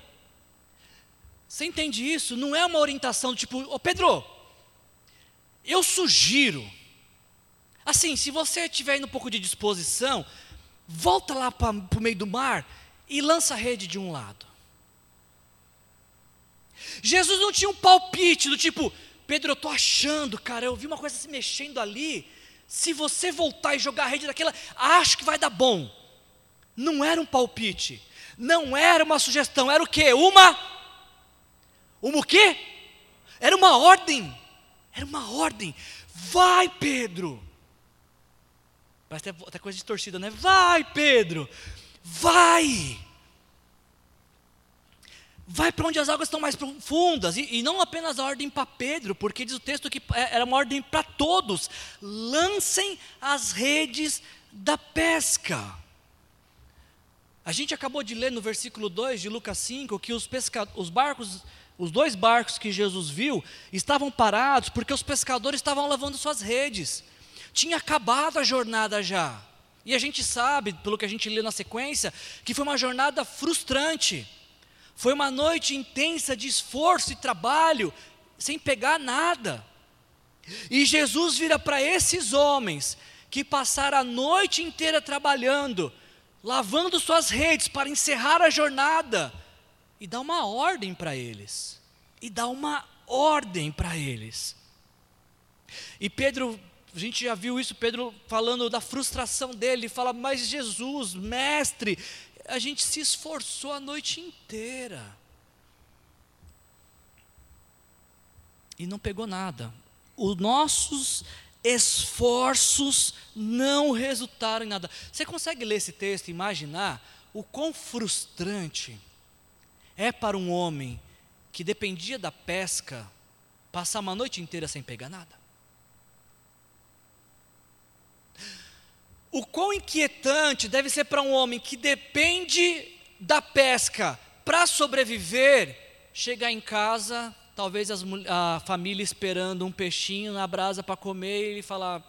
Você entende isso? Não é uma orientação do tipo, ô Pedro, eu sugiro, Assim, se você tiver um pouco de disposição, volta lá para o meio do mar e lança a rede de um lado. Jesus não tinha um palpite do tipo, Pedro, eu estou achando, cara, eu vi uma coisa se mexendo ali. Se você voltar e jogar a rede daquela, acho que vai dar bom. Não era um palpite, não era uma sugestão, era o quê? Uma. Uma o quê? Era uma ordem. Era uma ordem. Vai, Pedro. Parece até, até coisa distorcida, né? Vai, Pedro! Vai! Vai para onde as águas estão mais profundas. E, e não apenas a ordem para Pedro, porque diz o texto que é, era uma ordem para todos. Lancem as redes da pesca. A gente acabou de ler no versículo 2 de Lucas 5 que os, pesca, os barcos, os dois barcos que Jesus viu, estavam parados porque os pescadores estavam lavando suas redes. Tinha acabado a jornada já. E a gente sabe, pelo que a gente lê na sequência, que foi uma jornada frustrante. Foi uma noite intensa de esforço e trabalho, sem pegar nada. E Jesus vira para esses homens que passaram a noite inteira trabalhando, lavando suas redes para encerrar a jornada, e dá uma ordem para eles. E dá uma ordem para eles. E Pedro a gente já viu isso, Pedro falando da frustração dele, ele fala, mas Jesus, mestre, a gente se esforçou a noite inteira. E não pegou nada. Os nossos esforços não resultaram em nada. Você consegue ler esse texto e imaginar o quão frustrante é para um homem que dependia da pesca passar uma noite inteira sem pegar nada? O quão inquietante deve ser para um homem que depende da pesca para sobreviver, chegar em casa, talvez as, a família esperando um peixinho na brasa para comer e ele falar: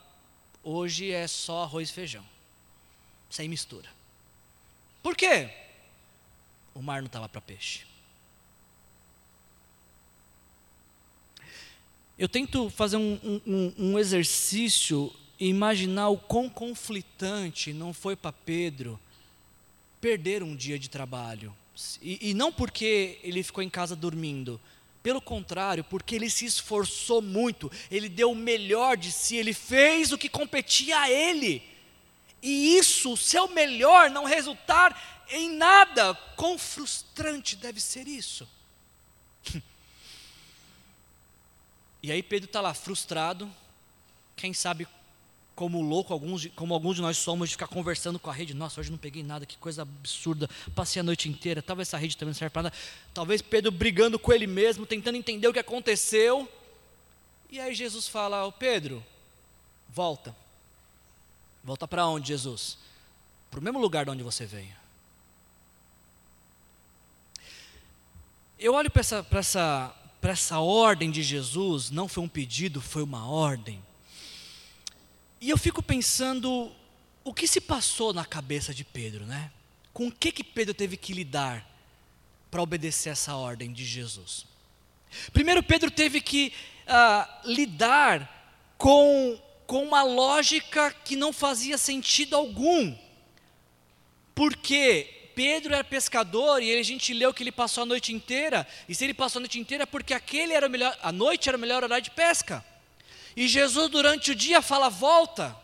hoje é só arroz e feijão, sem mistura. Por quê? O mar não estava para peixe. Eu tento fazer um, um, um exercício imaginar o quão conflitante não foi para Pedro perder um dia de trabalho. E, e, não porque ele ficou em casa dormindo, pelo contrário, porque ele se esforçou muito, ele deu o melhor de si, ele fez o que competia a ele. E isso, o seu melhor, não resultar em nada, quão frustrante deve ser isso. e aí Pedro está lá frustrado, quem sabe como louco, alguns, como alguns de nós somos, de ficar conversando com a rede. Nossa, hoje não peguei nada, que coisa absurda. Passei a noite inteira, talvez essa rede também não serve para nada. Talvez Pedro brigando com ele mesmo, tentando entender o que aconteceu. E aí Jesus fala: oh, Pedro, volta. Volta para onde, Jesus? Para o mesmo lugar de onde você veio. Eu olho para essa, essa, essa ordem de Jesus, não foi um pedido, foi uma ordem. E eu fico pensando o que se passou na cabeça de Pedro, né? Com o que que Pedro teve que lidar para obedecer essa ordem de Jesus? Primeiro, Pedro teve que uh, lidar com, com uma lógica que não fazia sentido algum. Porque Pedro era pescador e a gente leu que ele passou a noite inteira, e se ele passou a noite inteira é porque aquele era o melhor, a noite era o melhor horário de pesca. E Jesus durante o dia fala: volta.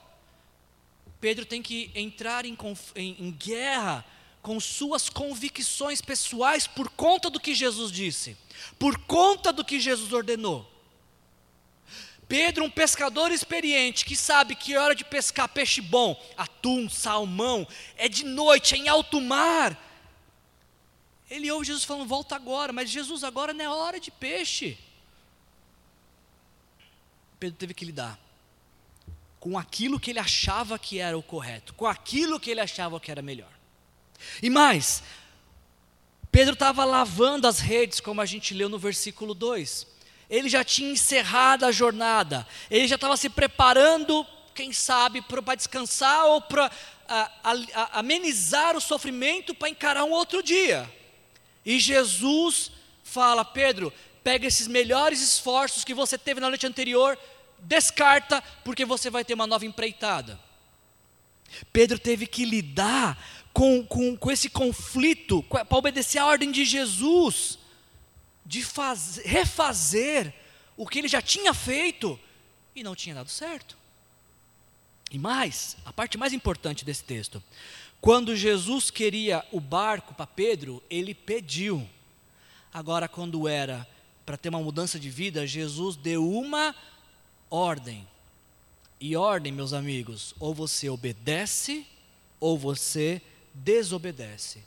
Pedro tem que entrar em, em, em guerra com suas convicções pessoais por conta do que Jesus disse, por conta do que Jesus ordenou. Pedro, um pescador experiente, que sabe que é hora de pescar peixe bom, atum, salmão, é de noite, é em alto mar. Ele ouve Jesus falando: volta agora, mas Jesus, agora não é hora de peixe. Pedro teve que lidar com aquilo que ele achava que era o correto, com aquilo que ele achava que era melhor. E mais, Pedro estava lavando as redes, como a gente leu no versículo 2. Ele já tinha encerrado a jornada, ele já estava se preparando, quem sabe, para descansar ou para amenizar o sofrimento para encarar um outro dia. E Jesus fala: Pedro, pega esses melhores esforços que você teve na noite anterior, descarta, porque você vai ter uma nova empreitada. Pedro teve que lidar com, com, com esse conflito, para obedecer a ordem de Jesus, de faz, refazer o que ele já tinha feito e não tinha dado certo. E mais, a parte mais importante desse texto, quando Jesus queria o barco para Pedro, ele pediu. Agora, quando era para ter uma mudança de vida, Jesus deu uma ordem. E ordem, meus amigos, ou você obedece ou você desobedece.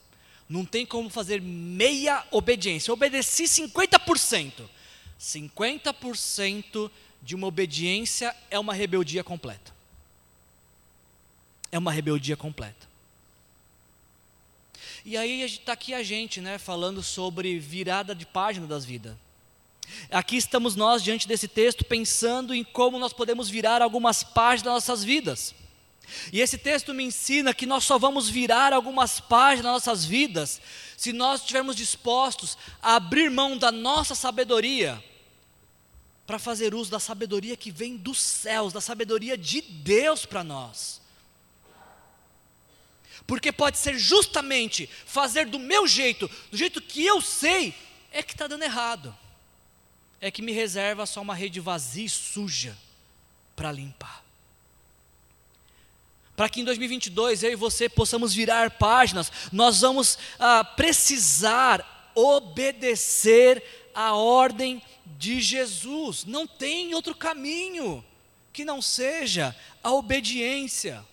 Não tem como fazer meia obediência. obedeci 50%. 50% de uma obediência é uma rebeldia completa. É uma rebeldia completa. E aí está aqui a gente, né, falando sobre virada de página das vidas. Aqui estamos nós diante desse texto pensando em como nós podemos virar algumas páginas das nossas vidas. E esse texto me ensina que nós só vamos virar algumas páginas das nossas vidas se nós estivermos dispostos a abrir mão da nossa sabedoria para fazer uso da sabedoria que vem dos céus, da sabedoria de Deus para nós. Porque pode ser justamente fazer do meu jeito, do jeito que eu sei, é que está dando errado é que me reserva só uma rede vazia e suja para limpar. Para que em 2022 eu e você possamos virar páginas, nós vamos ah, precisar obedecer a ordem de Jesus. Não tem outro caminho que não seja a obediência.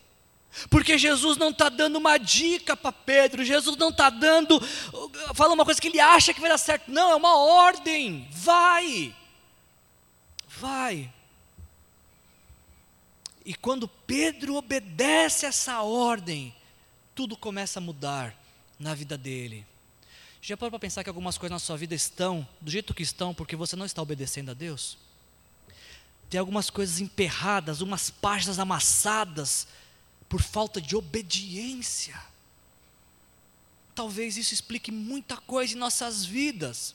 Porque Jesus não está dando uma dica para Pedro, Jesus não está dando, falando uma coisa que ele acha que vai dar certo, não, é uma ordem, vai, vai. E quando Pedro obedece essa ordem, tudo começa a mudar na vida dele. Já parou para pensar que algumas coisas na sua vida estão do jeito que estão porque você não está obedecendo a Deus? Tem algumas coisas emperradas, umas páginas amassadas, por falta de obediência. Talvez isso explique muita coisa em nossas vidas.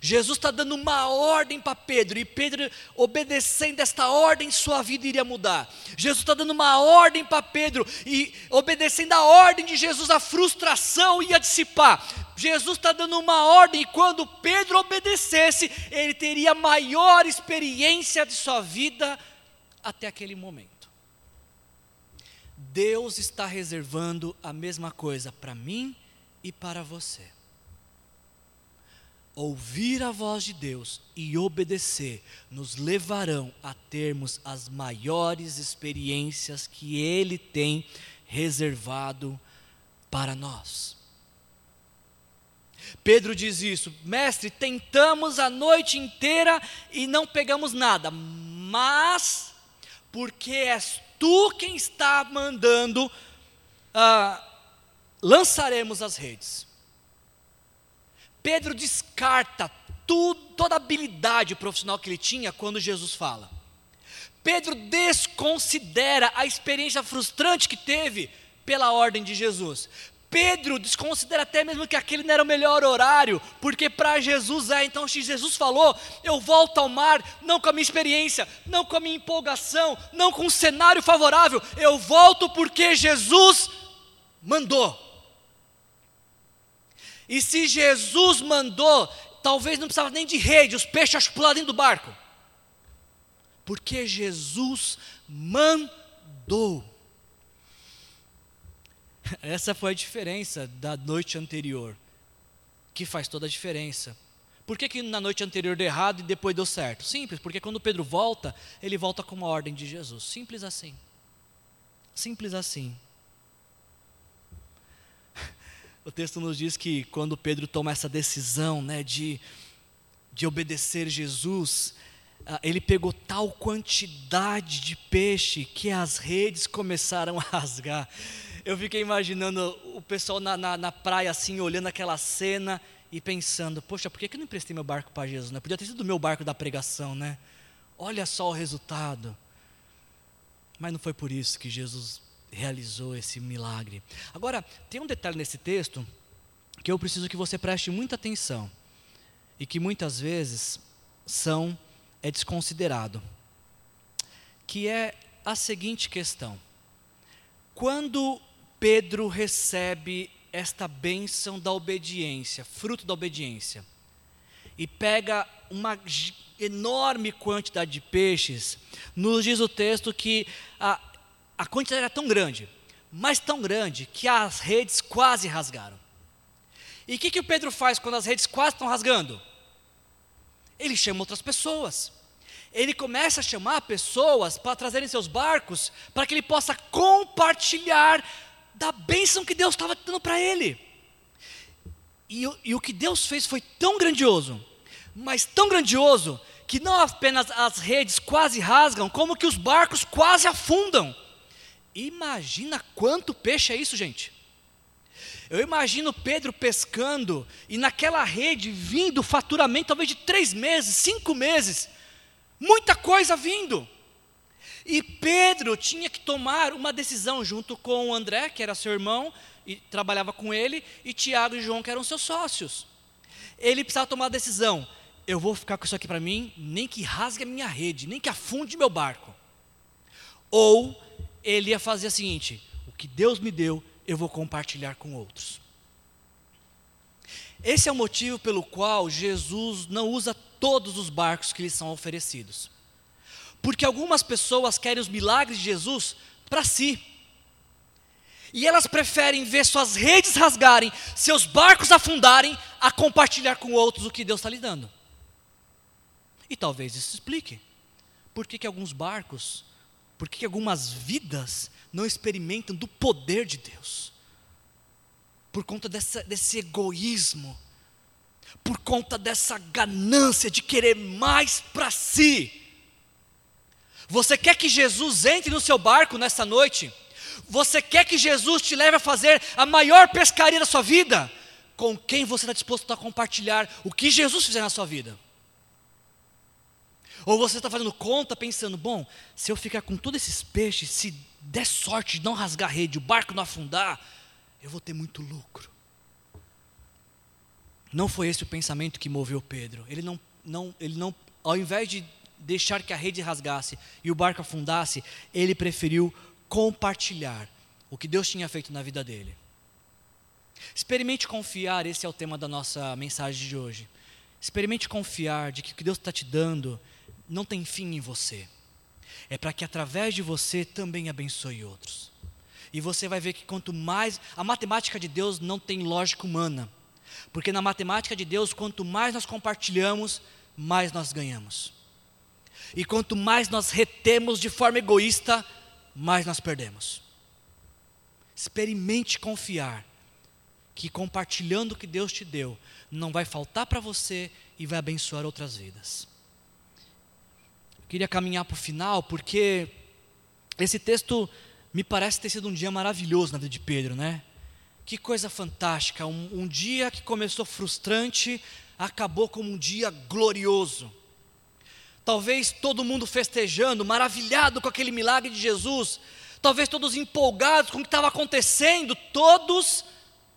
Jesus está dando uma ordem para Pedro, e Pedro, obedecendo esta ordem, sua vida iria mudar. Jesus está dando uma ordem para Pedro, e obedecendo a ordem de Jesus, a frustração ia dissipar. Jesus está dando uma ordem, e quando Pedro obedecesse, ele teria maior experiência de sua vida até aquele momento. Deus está reservando a mesma coisa para mim e para você. ouvir a voz de Deus e obedecer nos levarão a termos as maiores experiências que Ele tem reservado para nós. Pedro diz isso, mestre, tentamos a noite inteira e não pegamos nada, mas porque és tu quem está mandando, ah, lançaremos as redes. Pedro descarta tudo, toda a habilidade profissional que ele tinha quando Jesus fala. Pedro desconsidera a experiência frustrante que teve pela ordem de Jesus. Pedro desconsidera até mesmo que aquele não era o melhor horário, porque para Jesus é. Então, se Jesus falou, eu volto ao mar, não com a minha experiência, não com a minha empolgação, não com um cenário favorável, eu volto porque Jesus mandou. E se Jesus mandou, talvez não precisava nem de rede, os peixes pularam dentro do barco. Porque Jesus mandou. Essa foi a diferença da noite anterior, que faz toda a diferença. Por que, que na noite anterior deu errado e depois deu certo? Simples, porque quando Pedro volta, ele volta com uma ordem de Jesus. Simples assim. Simples assim. O texto nos diz que quando Pedro toma essa decisão né, de, de obedecer Jesus, ah, ele pegou tal quantidade de peixe que as redes começaram a rasgar. Eu fiquei imaginando o pessoal na, na, na praia assim, olhando aquela cena e pensando: poxa, por que, eu não emprestei meu barco para Jesus? Né? Podia ter sido o meu barco da pregação, né? Olha só o resultado. Mas não foi por isso que Jesus realizou esse milagre. Agora, tem um detalhe nesse texto que eu preciso que você preste muita atenção e que muitas vezes são é desconsiderado, que é a seguinte questão: quando Pedro recebe esta bênção da obediência, fruto da obediência, e pega uma enorme quantidade de peixes, nos diz o texto que a, a quantidade era tão grande, mas tão grande, que as redes quase rasgaram. E o que, que o Pedro faz quando as redes quase estão rasgando? Ele chama outras pessoas. Ele começa a chamar pessoas para trazerem seus barcos, para que ele possa compartilhar da bênção que Deus estava dando para ele. E, e, o que Deus fez foi tão grandioso, mas tão grandioso, que não apenas as redes quase rasgam, como que os barcos quase afundam. Imagina quanto peixe é isso, gente. Eu imagino Pedro pescando e naquela rede vindo faturamento talvez de três meses, cinco meses, muita coisa vindo. E Pedro tinha que tomar uma decisão junto com André, que era seu irmão e trabalhava com ele, e Tiago e João, que eram seus sócios. Ele precisava tomar a decisão: eu vou ficar com isso aqui para mim, nem que rasgue a minha rede, nem que afunde meu barco. Ou ele ia fazer o seguinte: o que Deus me deu, eu vou compartilhar com outros. Esse é o motivo pelo qual Jesus não usa todos os barcos que lhes são oferecidos. Porque algumas pessoas querem os milagres de Jesus para si. E elas preferem ver suas redes rasgarem, seus barcos afundarem, a compartilhar com outros o que Deus está lhe dando. E talvez isso explique por que, que alguns barcos por que algumas vidas não experimentam do poder de Deus? Por conta dessa, desse egoísmo, por conta dessa ganância de querer mais para si. Você quer que Jesus entre no seu barco nessa noite? Você quer que Jesus te leve a fazer a maior pescaria da sua vida? Com quem você está disposto a compartilhar o que Jesus fizer na sua vida? Ou você está fazendo conta pensando, bom, se eu ficar com todos esses peixes, se der sorte de não rasgar a rede, o barco não afundar, eu vou ter muito lucro. Não foi esse o pensamento que moveu Pedro. Ele não, não, ele não, ao invés de deixar que a rede rasgasse e o barco afundasse, ele preferiu compartilhar o que Deus tinha feito na vida dele. Experimente confiar, esse é o tema da nossa mensagem de hoje. Experimente confiar de que o que Deus está te dando não tem fim em você. É para que através de você também abençoe outros. E você vai ver que quanto mais. A matemática de Deus não tem lógica humana. Porque na matemática de Deus, quanto mais nós compartilhamos, mais nós ganhamos. E quanto mais nós retemos de forma egoísta, mais nós perdemos. Experimente confiar que compartilhando o que Deus te deu, não vai faltar para você e vai abençoar outras vidas. Eu queria caminhar para o final, porque esse texto me parece ter sido um dia maravilhoso na vida de Pedro, né? Que coisa fantástica! Um, um dia que começou frustrante, acabou como um dia glorioso. Talvez todo mundo festejando, maravilhado com aquele milagre de Jesus, talvez todos empolgados com o que estava acontecendo, todos,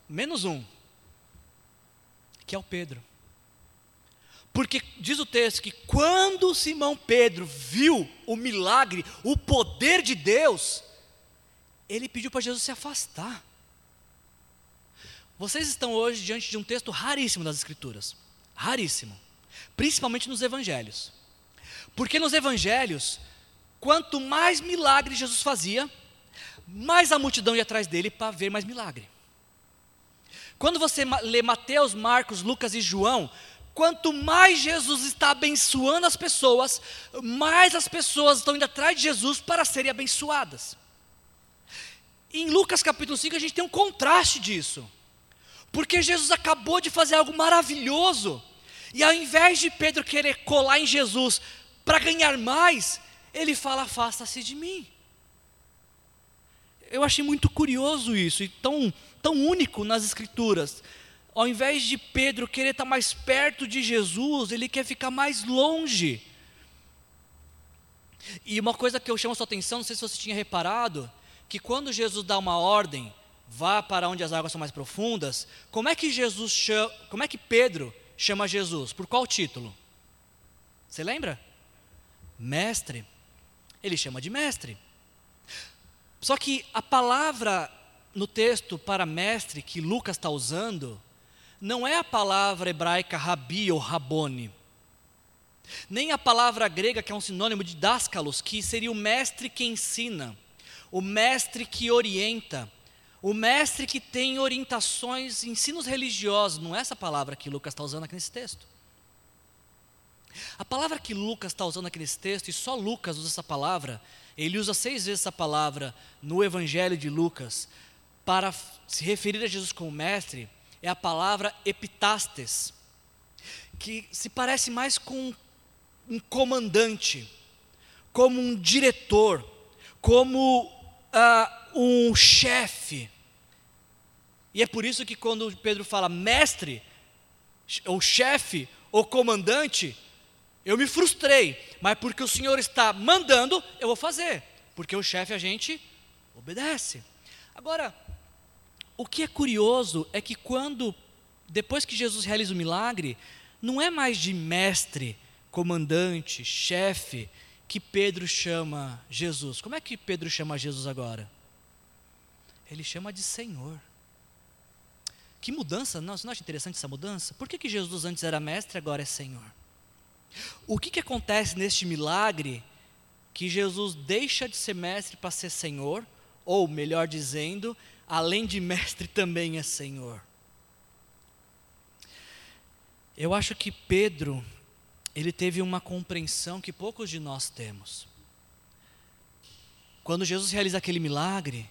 menos um, que é o Pedro. Porque diz o texto que quando Simão Pedro viu o milagre, o poder de Deus, ele pediu para Jesus se afastar. Vocês estão hoje diante de um texto raríssimo das Escrituras, raríssimo, principalmente nos Evangelhos. Porque nos Evangelhos, quanto mais milagre Jesus fazia, mais a multidão ia atrás dele para ver mais milagre. Quando você lê Mateus, Marcos, Lucas e João, quanto mais Jesus está abençoando as pessoas, mais as pessoas estão indo atrás de Jesus para serem abençoadas. Em Lucas capítulo 5 a gente tem um contraste disso. Porque Jesus acabou de fazer algo maravilhoso, e ao invés de Pedro querer colar em Jesus para ganhar mais, ele fala: afasta-se de mim. Eu achei muito curioso isso, e tão, tão único nas Escrituras. Ao invés de Pedro querer estar mais perto de Jesus, ele quer ficar mais longe. E uma coisa que eu chamo sua atenção, não sei se você tinha reparado, que quando Jesus dá uma ordem, vá para onde as águas são mais profundas, como é que Jesus chama, como é que Pedro chama Jesus? Por qual título? Você lembra? Mestre. Ele chama de mestre. Só que a palavra no texto para mestre que Lucas está usando, não é a palavra hebraica rabi ou rabone, nem a palavra grega que é um sinônimo de dáscalos, que seria o mestre que ensina, o mestre que orienta, o mestre que tem orientações, ensinos religiosos, não é essa palavra que Lucas está usando aqui nesse texto. A palavra que Lucas está usando aqui nesse texto, e só Lucas usa essa palavra, ele usa seis vezes essa palavra no Evangelho de Lucas para se referir a Jesus como mestre, é a palavra epitastes, que se parece mais com um comandante, como um diretor, como uh, um chefe. E é por isso que quando Pedro fala mestre, ou chefe, ou comandante, eu me frustrei, mas porque o Senhor está mandando, eu vou fazer, porque o chefe a gente obedece. Agora, o que é curioso é que quando, depois que Jesus realiza o milagre, não é mais de mestre, comandante, chefe, que Pedro chama Jesus. Como é que Pedro chama Jesus agora? Ele chama de Senhor. Que mudança, não, você não acha interessante essa mudança? Por que, que Jesus antes era mestre agora é Senhor? O que, que acontece neste milagre que Jesus deixa de ser mestre para ser Senhor, ou melhor dizendo, além de mestre também é Senhor? Eu acho que Pedro, ele teve uma compreensão que poucos de nós temos. Quando Jesus realiza aquele milagre,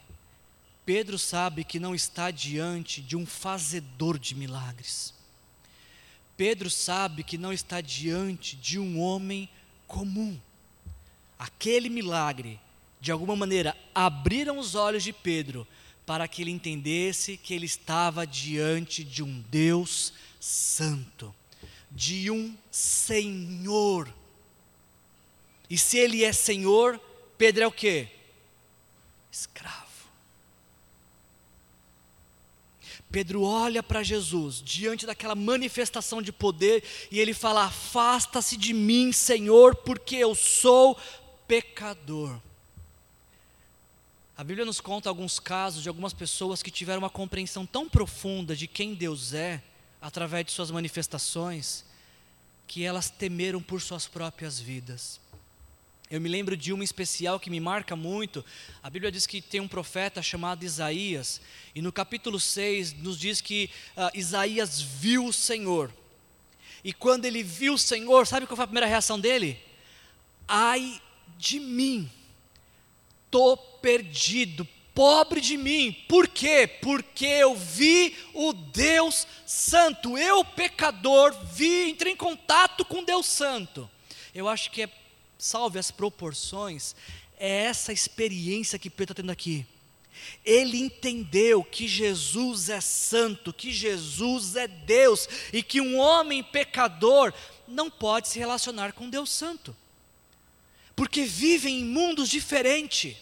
Pedro sabe que não está diante de um fazedor de milagres. Pedro sabe que não está diante de um homem comum. Aquele milagre, de alguma maneira, abriram os olhos de Pedro para que ele entendesse que ele estava diante de um Deus santo, de um Senhor. E se ele é Senhor, Pedro é o que? Escravo. Pedro olha para Jesus diante daquela manifestação de poder e ele fala: Afasta-se de mim, Senhor, porque eu sou pecador. A Bíblia nos conta alguns casos de algumas pessoas que tiveram uma compreensão tão profunda de quem Deus é, através de suas manifestações, que elas temeram por suas próprias vidas. Eu me lembro de uma especial que me marca muito. A Bíblia diz que tem um profeta chamado Isaías, e no capítulo 6 nos diz que uh, Isaías viu o Senhor. E quando ele viu o Senhor, sabe qual foi a primeira reação dele? Ai de mim, estou perdido, pobre de mim. Por quê? Porque eu vi o Deus Santo. Eu, pecador, vi, entrei em contato com Deus Santo. Eu acho que é salve as proporções, é essa experiência que Pedro está tendo aqui. Ele entendeu que Jesus é santo, que Jesus é Deus e que um homem pecador não pode se relacionar com Deus Santo, porque vivem em mundos diferentes.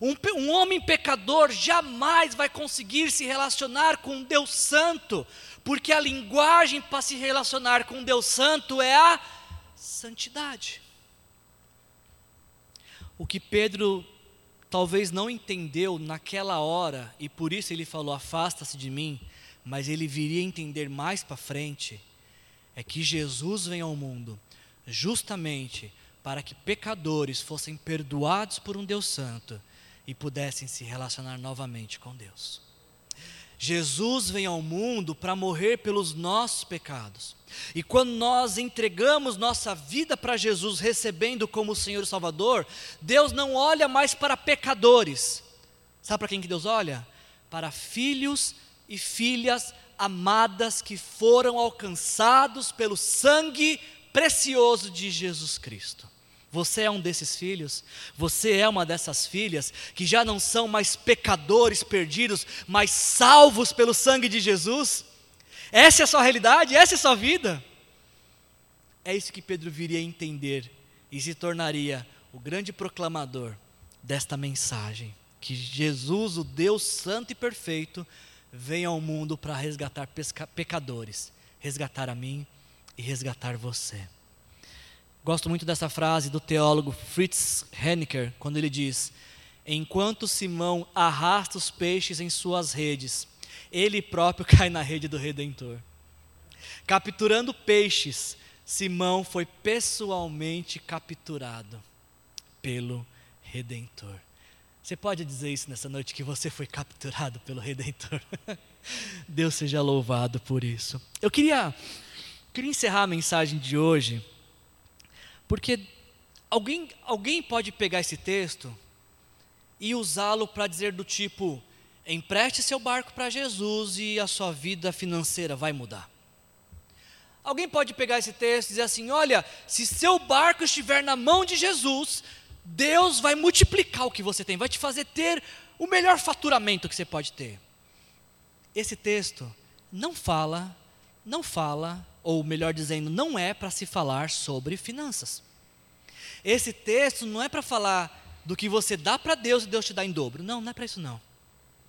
Um, um, homem pecador jamais vai conseguir se relacionar com Deus Santo, porque a linguagem para se relacionar com Deus Santo é a santidade. O que Pedro talvez não entendeu naquela hora, e por isso ele falou: afasta-se de mim, mas ele viria a entender mais para frente, é que Jesus vem ao mundo justamente para que pecadores fossem perdoados por um Deus Santo e pudessem se relacionar novamente com Deus. Jesus vem ao mundo para morrer pelos nossos pecados. E quando nós entregamos nossa vida para Jesus, recebendo como Senhor e Salvador, Deus não olha mais para pecadores. Sabe para quem que Deus olha? Para filhos e filhas amadas que foram alcançados pelo sangue precioso de Jesus Cristo. Você é um desses filhos, você é uma dessas filhas que já não são mais pecadores perdidos, mas salvos pelo sangue de Jesus. Essa é a sua realidade, essa é a sua vida. É isso que Pedro viria a entender e se tornaria o grande proclamador desta mensagem: que Jesus, o Deus Santo e Perfeito, vem ao mundo para resgatar pecadores, resgatar a mim e resgatar você. Gosto muito dessa frase do teólogo Fritz Henniker, quando ele diz: Enquanto Simão arrasta os peixes em suas redes, ele próprio cai na rede do Redentor. Capturando peixes, Simão foi pessoalmente capturado pelo Redentor. Você pode dizer isso nessa noite que você foi capturado pelo Redentor? Deus seja louvado por isso. Eu queria, queria encerrar a mensagem de hoje porque alguém, alguém pode pegar esse texto e usá-lo para dizer do tipo: empreste seu barco para Jesus e a sua vida financeira vai mudar. Alguém pode pegar esse texto e dizer assim: olha, se seu barco estiver na mão de Jesus, Deus vai multiplicar o que você tem, vai te fazer ter o melhor faturamento que você pode ter. Esse texto não fala, não fala ou melhor dizendo, não é para se falar sobre finanças. Esse texto não é para falar do que você dá para Deus e Deus te dá em dobro. Não, não é para isso não.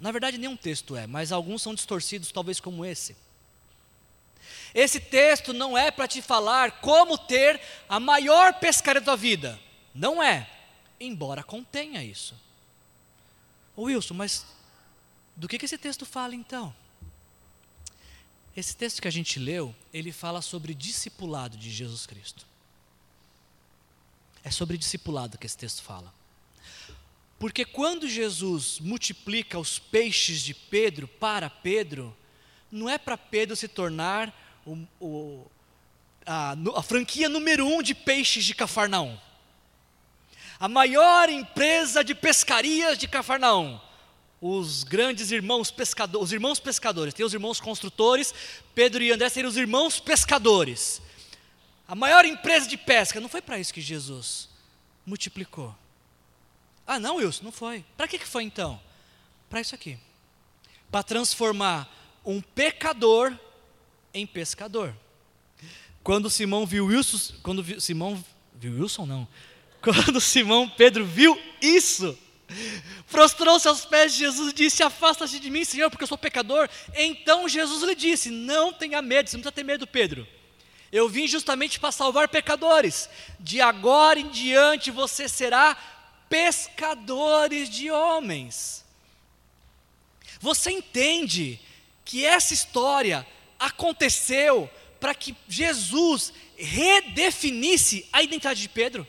Na verdade, nenhum texto é, mas alguns são distorcidos, talvez como esse. Esse texto não é para te falar como ter a maior pescaria da tua vida. Não é, embora contenha isso. Wilson, mas do que, que esse texto fala então? Esse texto que a gente leu, ele fala sobre discipulado de Jesus Cristo. É sobre discipulado que esse texto fala. Porque quando Jesus multiplica os peixes de Pedro para Pedro, não é para Pedro se tornar o, o, a, a franquia número um de peixes de Cafarnaum. A maior empresa de pescarias de Cafarnaum os grandes irmãos pescadores, os irmãos pescadores, tem os irmãos construtores, Pedro e André seriam os irmãos pescadores. A maior empresa de pesca, não foi para isso que Jesus multiplicou. Ah, não, Wilson, não foi. Para que, que foi então? Para isso aqui. Para transformar um pecador em pescador. Quando Simão viu Wilson, quando Simão viu Wilson não. Quando Simão Pedro viu isso, Prostrou-se aos pés de Jesus e disse: Afasta-te de mim, Senhor, porque eu sou pecador. Então Jesus lhe disse: Não tenha medo, você não precisa ter medo, Pedro. Eu vim justamente para salvar pecadores. De agora em diante você será pescadores de homens. Você entende que essa história aconteceu para que Jesus redefinisse a identidade de Pedro?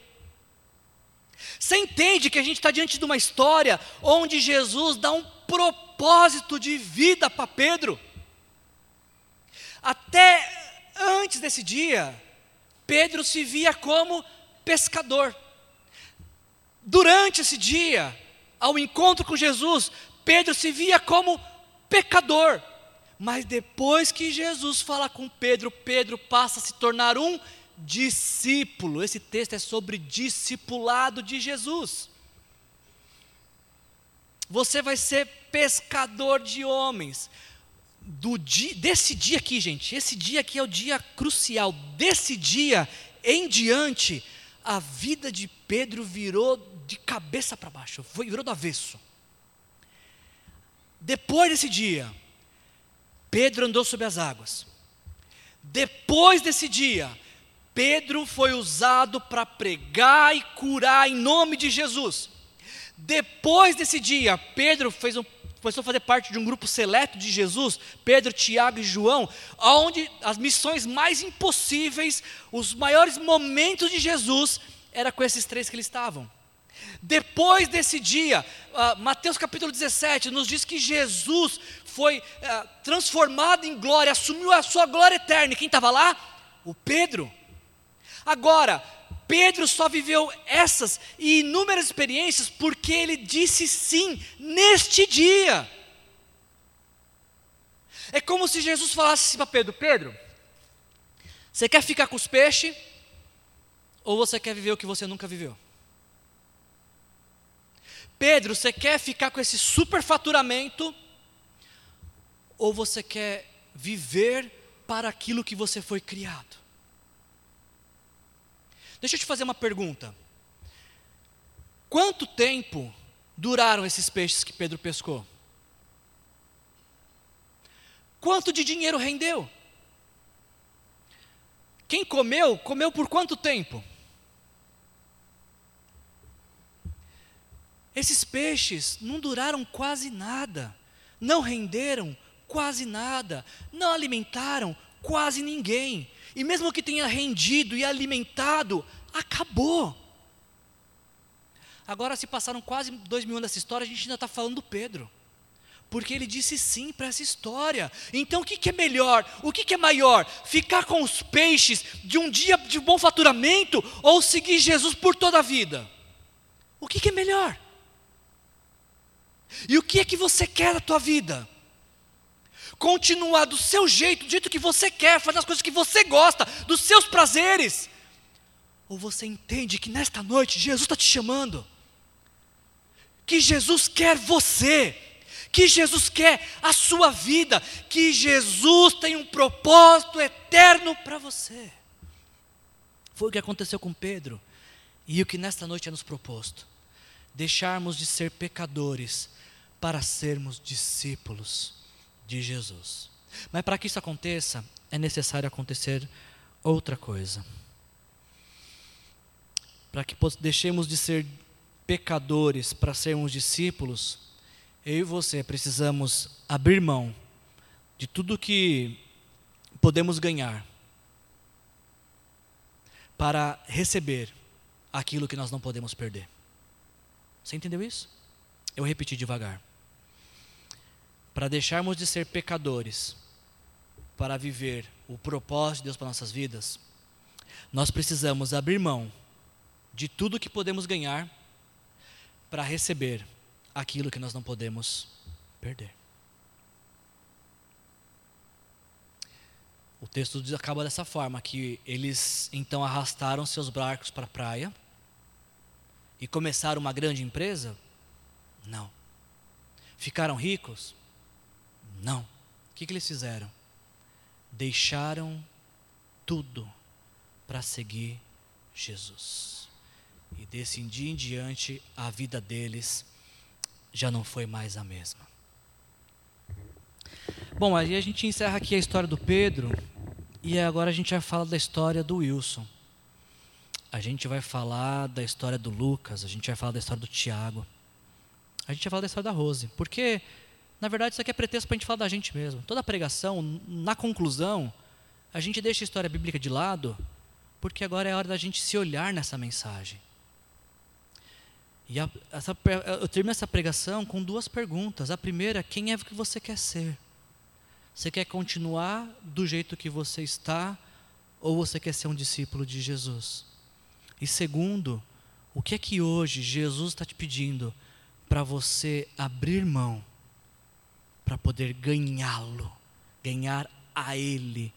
Você entende que a gente está diante de uma história onde Jesus dá um propósito de vida para Pedro? Até antes desse dia, Pedro se via como pescador. Durante esse dia, ao encontro com Jesus, Pedro se via como pecador. Mas depois que Jesus fala com Pedro, Pedro passa a se tornar um discípulo. Esse texto é sobre discipulado de Jesus. Você vai ser pescador de homens. Do dia, desse dia aqui, gente, esse dia aqui é o dia crucial. Desse dia em diante, a vida de Pedro virou de cabeça para baixo, foi, virou do avesso. Depois desse dia, Pedro andou sobre as águas. Depois desse dia, Pedro foi usado para pregar e curar em nome de Jesus. Depois desse dia, Pedro fez um, começou a fazer parte de um grupo seleto de Jesus, Pedro, Tiago e João, onde as missões mais impossíveis, os maiores momentos de Jesus, era com esses três que eles estavam. Depois desse dia, uh, Mateus capítulo 17 nos diz que Jesus foi uh, transformado em glória, assumiu a sua glória eterna. E quem estava lá? O Pedro. Agora, Pedro só viveu essas e inúmeras experiências porque ele disse sim neste dia. É como se Jesus falasse assim para Pedro: Pedro, você quer ficar com os peixes ou você quer viver o que você nunca viveu? Pedro, você quer ficar com esse superfaturamento ou você quer viver para aquilo que você foi criado? Deixa eu te fazer uma pergunta. Quanto tempo duraram esses peixes que Pedro pescou? Quanto de dinheiro rendeu? Quem comeu, comeu por quanto tempo? Esses peixes não duraram quase nada, não renderam quase nada, não alimentaram quase ninguém. E mesmo que tenha rendido e alimentado, acabou. Agora, se passaram quase dois mil anos dessa história, a gente ainda está falando do Pedro. Porque ele disse sim para essa história. Então o que, que é melhor? O que, que é maior? Ficar com os peixes de um dia de bom faturamento ou seguir Jesus por toda a vida? O que, que é melhor? E o que é que você quer da tua vida? continuar do seu jeito, do jeito que você quer, fazer as coisas que você gosta, dos seus prazeres? Ou você entende que nesta noite Jesus está te chamando? Que Jesus quer você, que Jesus quer a sua vida, que Jesus tem um propósito eterno para você. Foi o que aconteceu com Pedro e o que nesta noite é nos proposto: deixarmos de ser pecadores para sermos discípulos de Jesus. Mas para que isso aconteça, é necessário acontecer outra coisa. Para que deixemos de ser pecadores para sermos discípulos, eu e você precisamos abrir mão de tudo que podemos ganhar para receber aquilo que nós não podemos perder. Você entendeu isso? Eu repeti devagar para deixarmos de ser pecadores, para viver o propósito de Deus para nossas vidas, nós precisamos abrir mão de tudo que podemos ganhar para receber aquilo que nós não podemos perder. O texto acaba dessa forma: que eles então arrastaram seus barcos para a praia e começaram uma grande empresa? Não. Ficaram ricos? Não. O que, que eles fizeram? Deixaram tudo para seguir Jesus. E desse dia em diante, a vida deles já não foi mais a mesma. Bom, aí a gente encerra aqui a história do Pedro, e agora a gente vai falar da história do Wilson. A gente vai falar da história do Lucas, a gente vai falar da história do Tiago. A gente vai falar da história da Rose. Porque na verdade, isso aqui é pretexto para a gente falar da gente mesmo. Toda pregação, na conclusão, a gente deixa a história bíblica de lado, porque agora é hora da gente se olhar nessa mensagem. E a, essa, eu termino essa pregação com duas perguntas. A primeira, quem é que você quer ser? Você quer continuar do jeito que você está ou você quer ser um discípulo de Jesus? E segundo, o que é que hoje Jesus está te pedindo para você abrir mão para poder ganhá-lo, ganhar a Ele,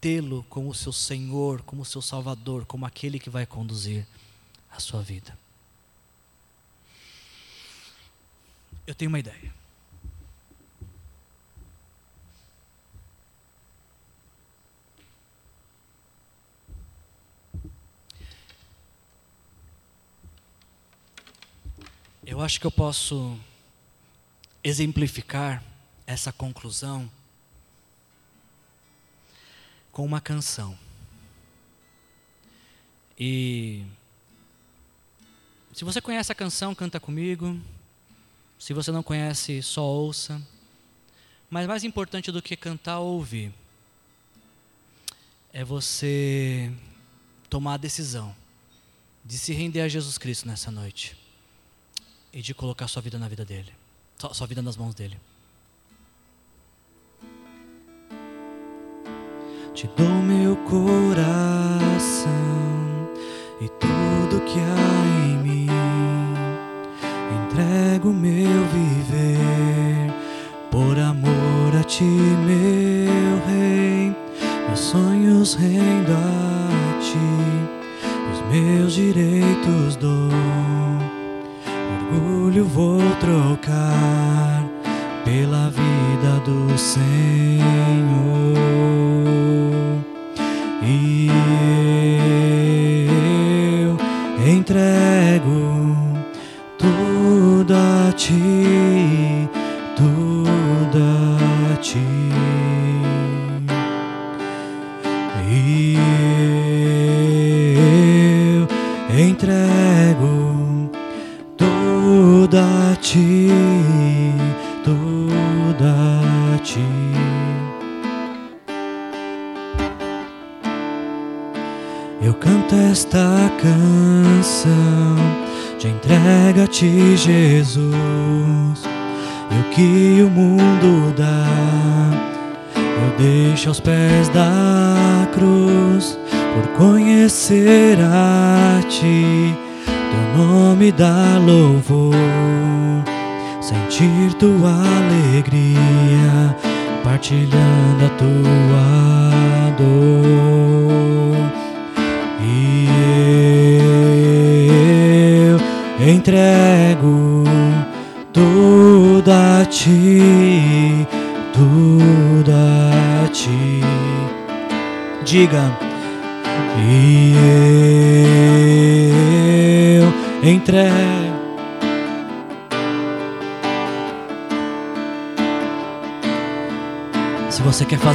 tê-lo como seu Senhor, como seu Salvador, como aquele que vai conduzir a sua vida? Eu tenho uma ideia. Eu acho que eu posso exemplificar essa conclusão com uma canção. E se você conhece a canção, canta comigo. Se você não conhece, só ouça. Mas mais importante do que cantar ou ouvir é você tomar a decisão de se render a Jesus Cristo nessa noite e de colocar sua vida na vida dele, sua vida nas mãos dele. Te dou meu coração e tudo que há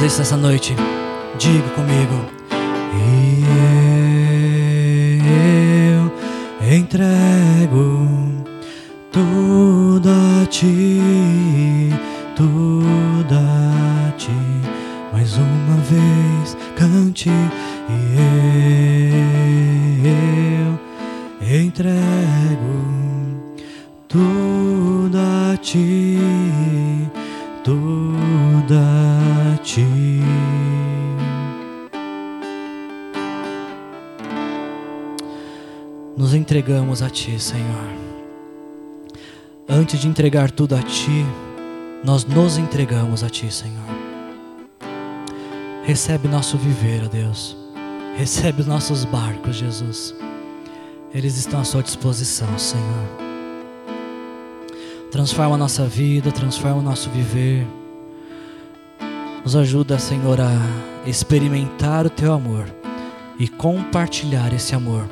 essa noite, diga comigo. E eu entrego tudo a ti, tudo a ti. Mais uma vez cante e eu entrego tudo a ti, entregamos a ti, Senhor. Antes de entregar tudo a ti, nós nos entregamos a ti, Senhor. Recebe nosso viver, ó Deus. Recebe os nossos barcos, Jesus. Eles estão à sua disposição, Senhor. Transforma a nossa vida, transforma o nosso viver. Nos ajuda, Senhor, a experimentar o teu amor e compartilhar esse amor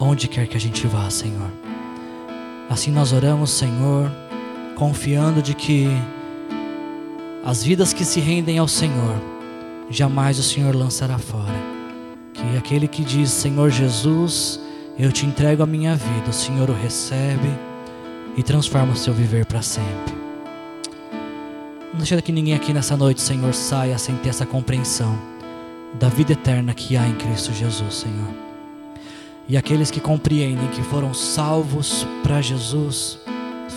onde quer que a gente vá, Senhor. Assim nós oramos, Senhor, confiando de que as vidas que se rendem ao Senhor, jamais o Senhor lançará fora. Que aquele que diz, Senhor Jesus, eu te entrego a minha vida, o Senhor o recebe e transforma o seu viver para sempre. Não deixa que ninguém aqui nessa noite, Senhor, saia sem ter essa compreensão da vida eterna que há em Cristo Jesus, Senhor. E aqueles que compreendem que foram salvos para Jesus,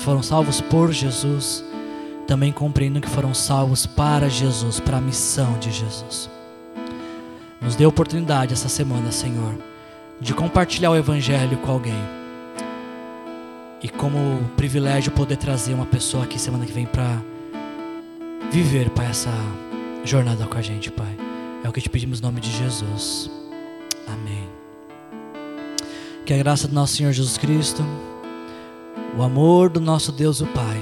foram salvos por Jesus, também compreendam que foram salvos para Jesus, para a missão de Jesus. Nos dê oportunidade essa semana, Senhor, de compartilhar o Evangelho com alguém. E como privilégio poder trazer uma pessoa aqui semana que vem para viver, Pai, essa jornada com a gente, Pai. É o que te pedimos no nome de Jesus. Amém. Que a graça do nosso Senhor Jesus Cristo, o amor do nosso Deus o Pai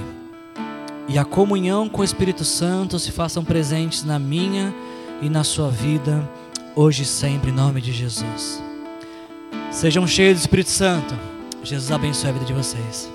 e a comunhão com o Espírito Santo se façam presentes na minha e na sua vida, hoje e sempre, em nome de Jesus. Sejam cheios do Espírito Santo. Jesus abençoe a vida de vocês.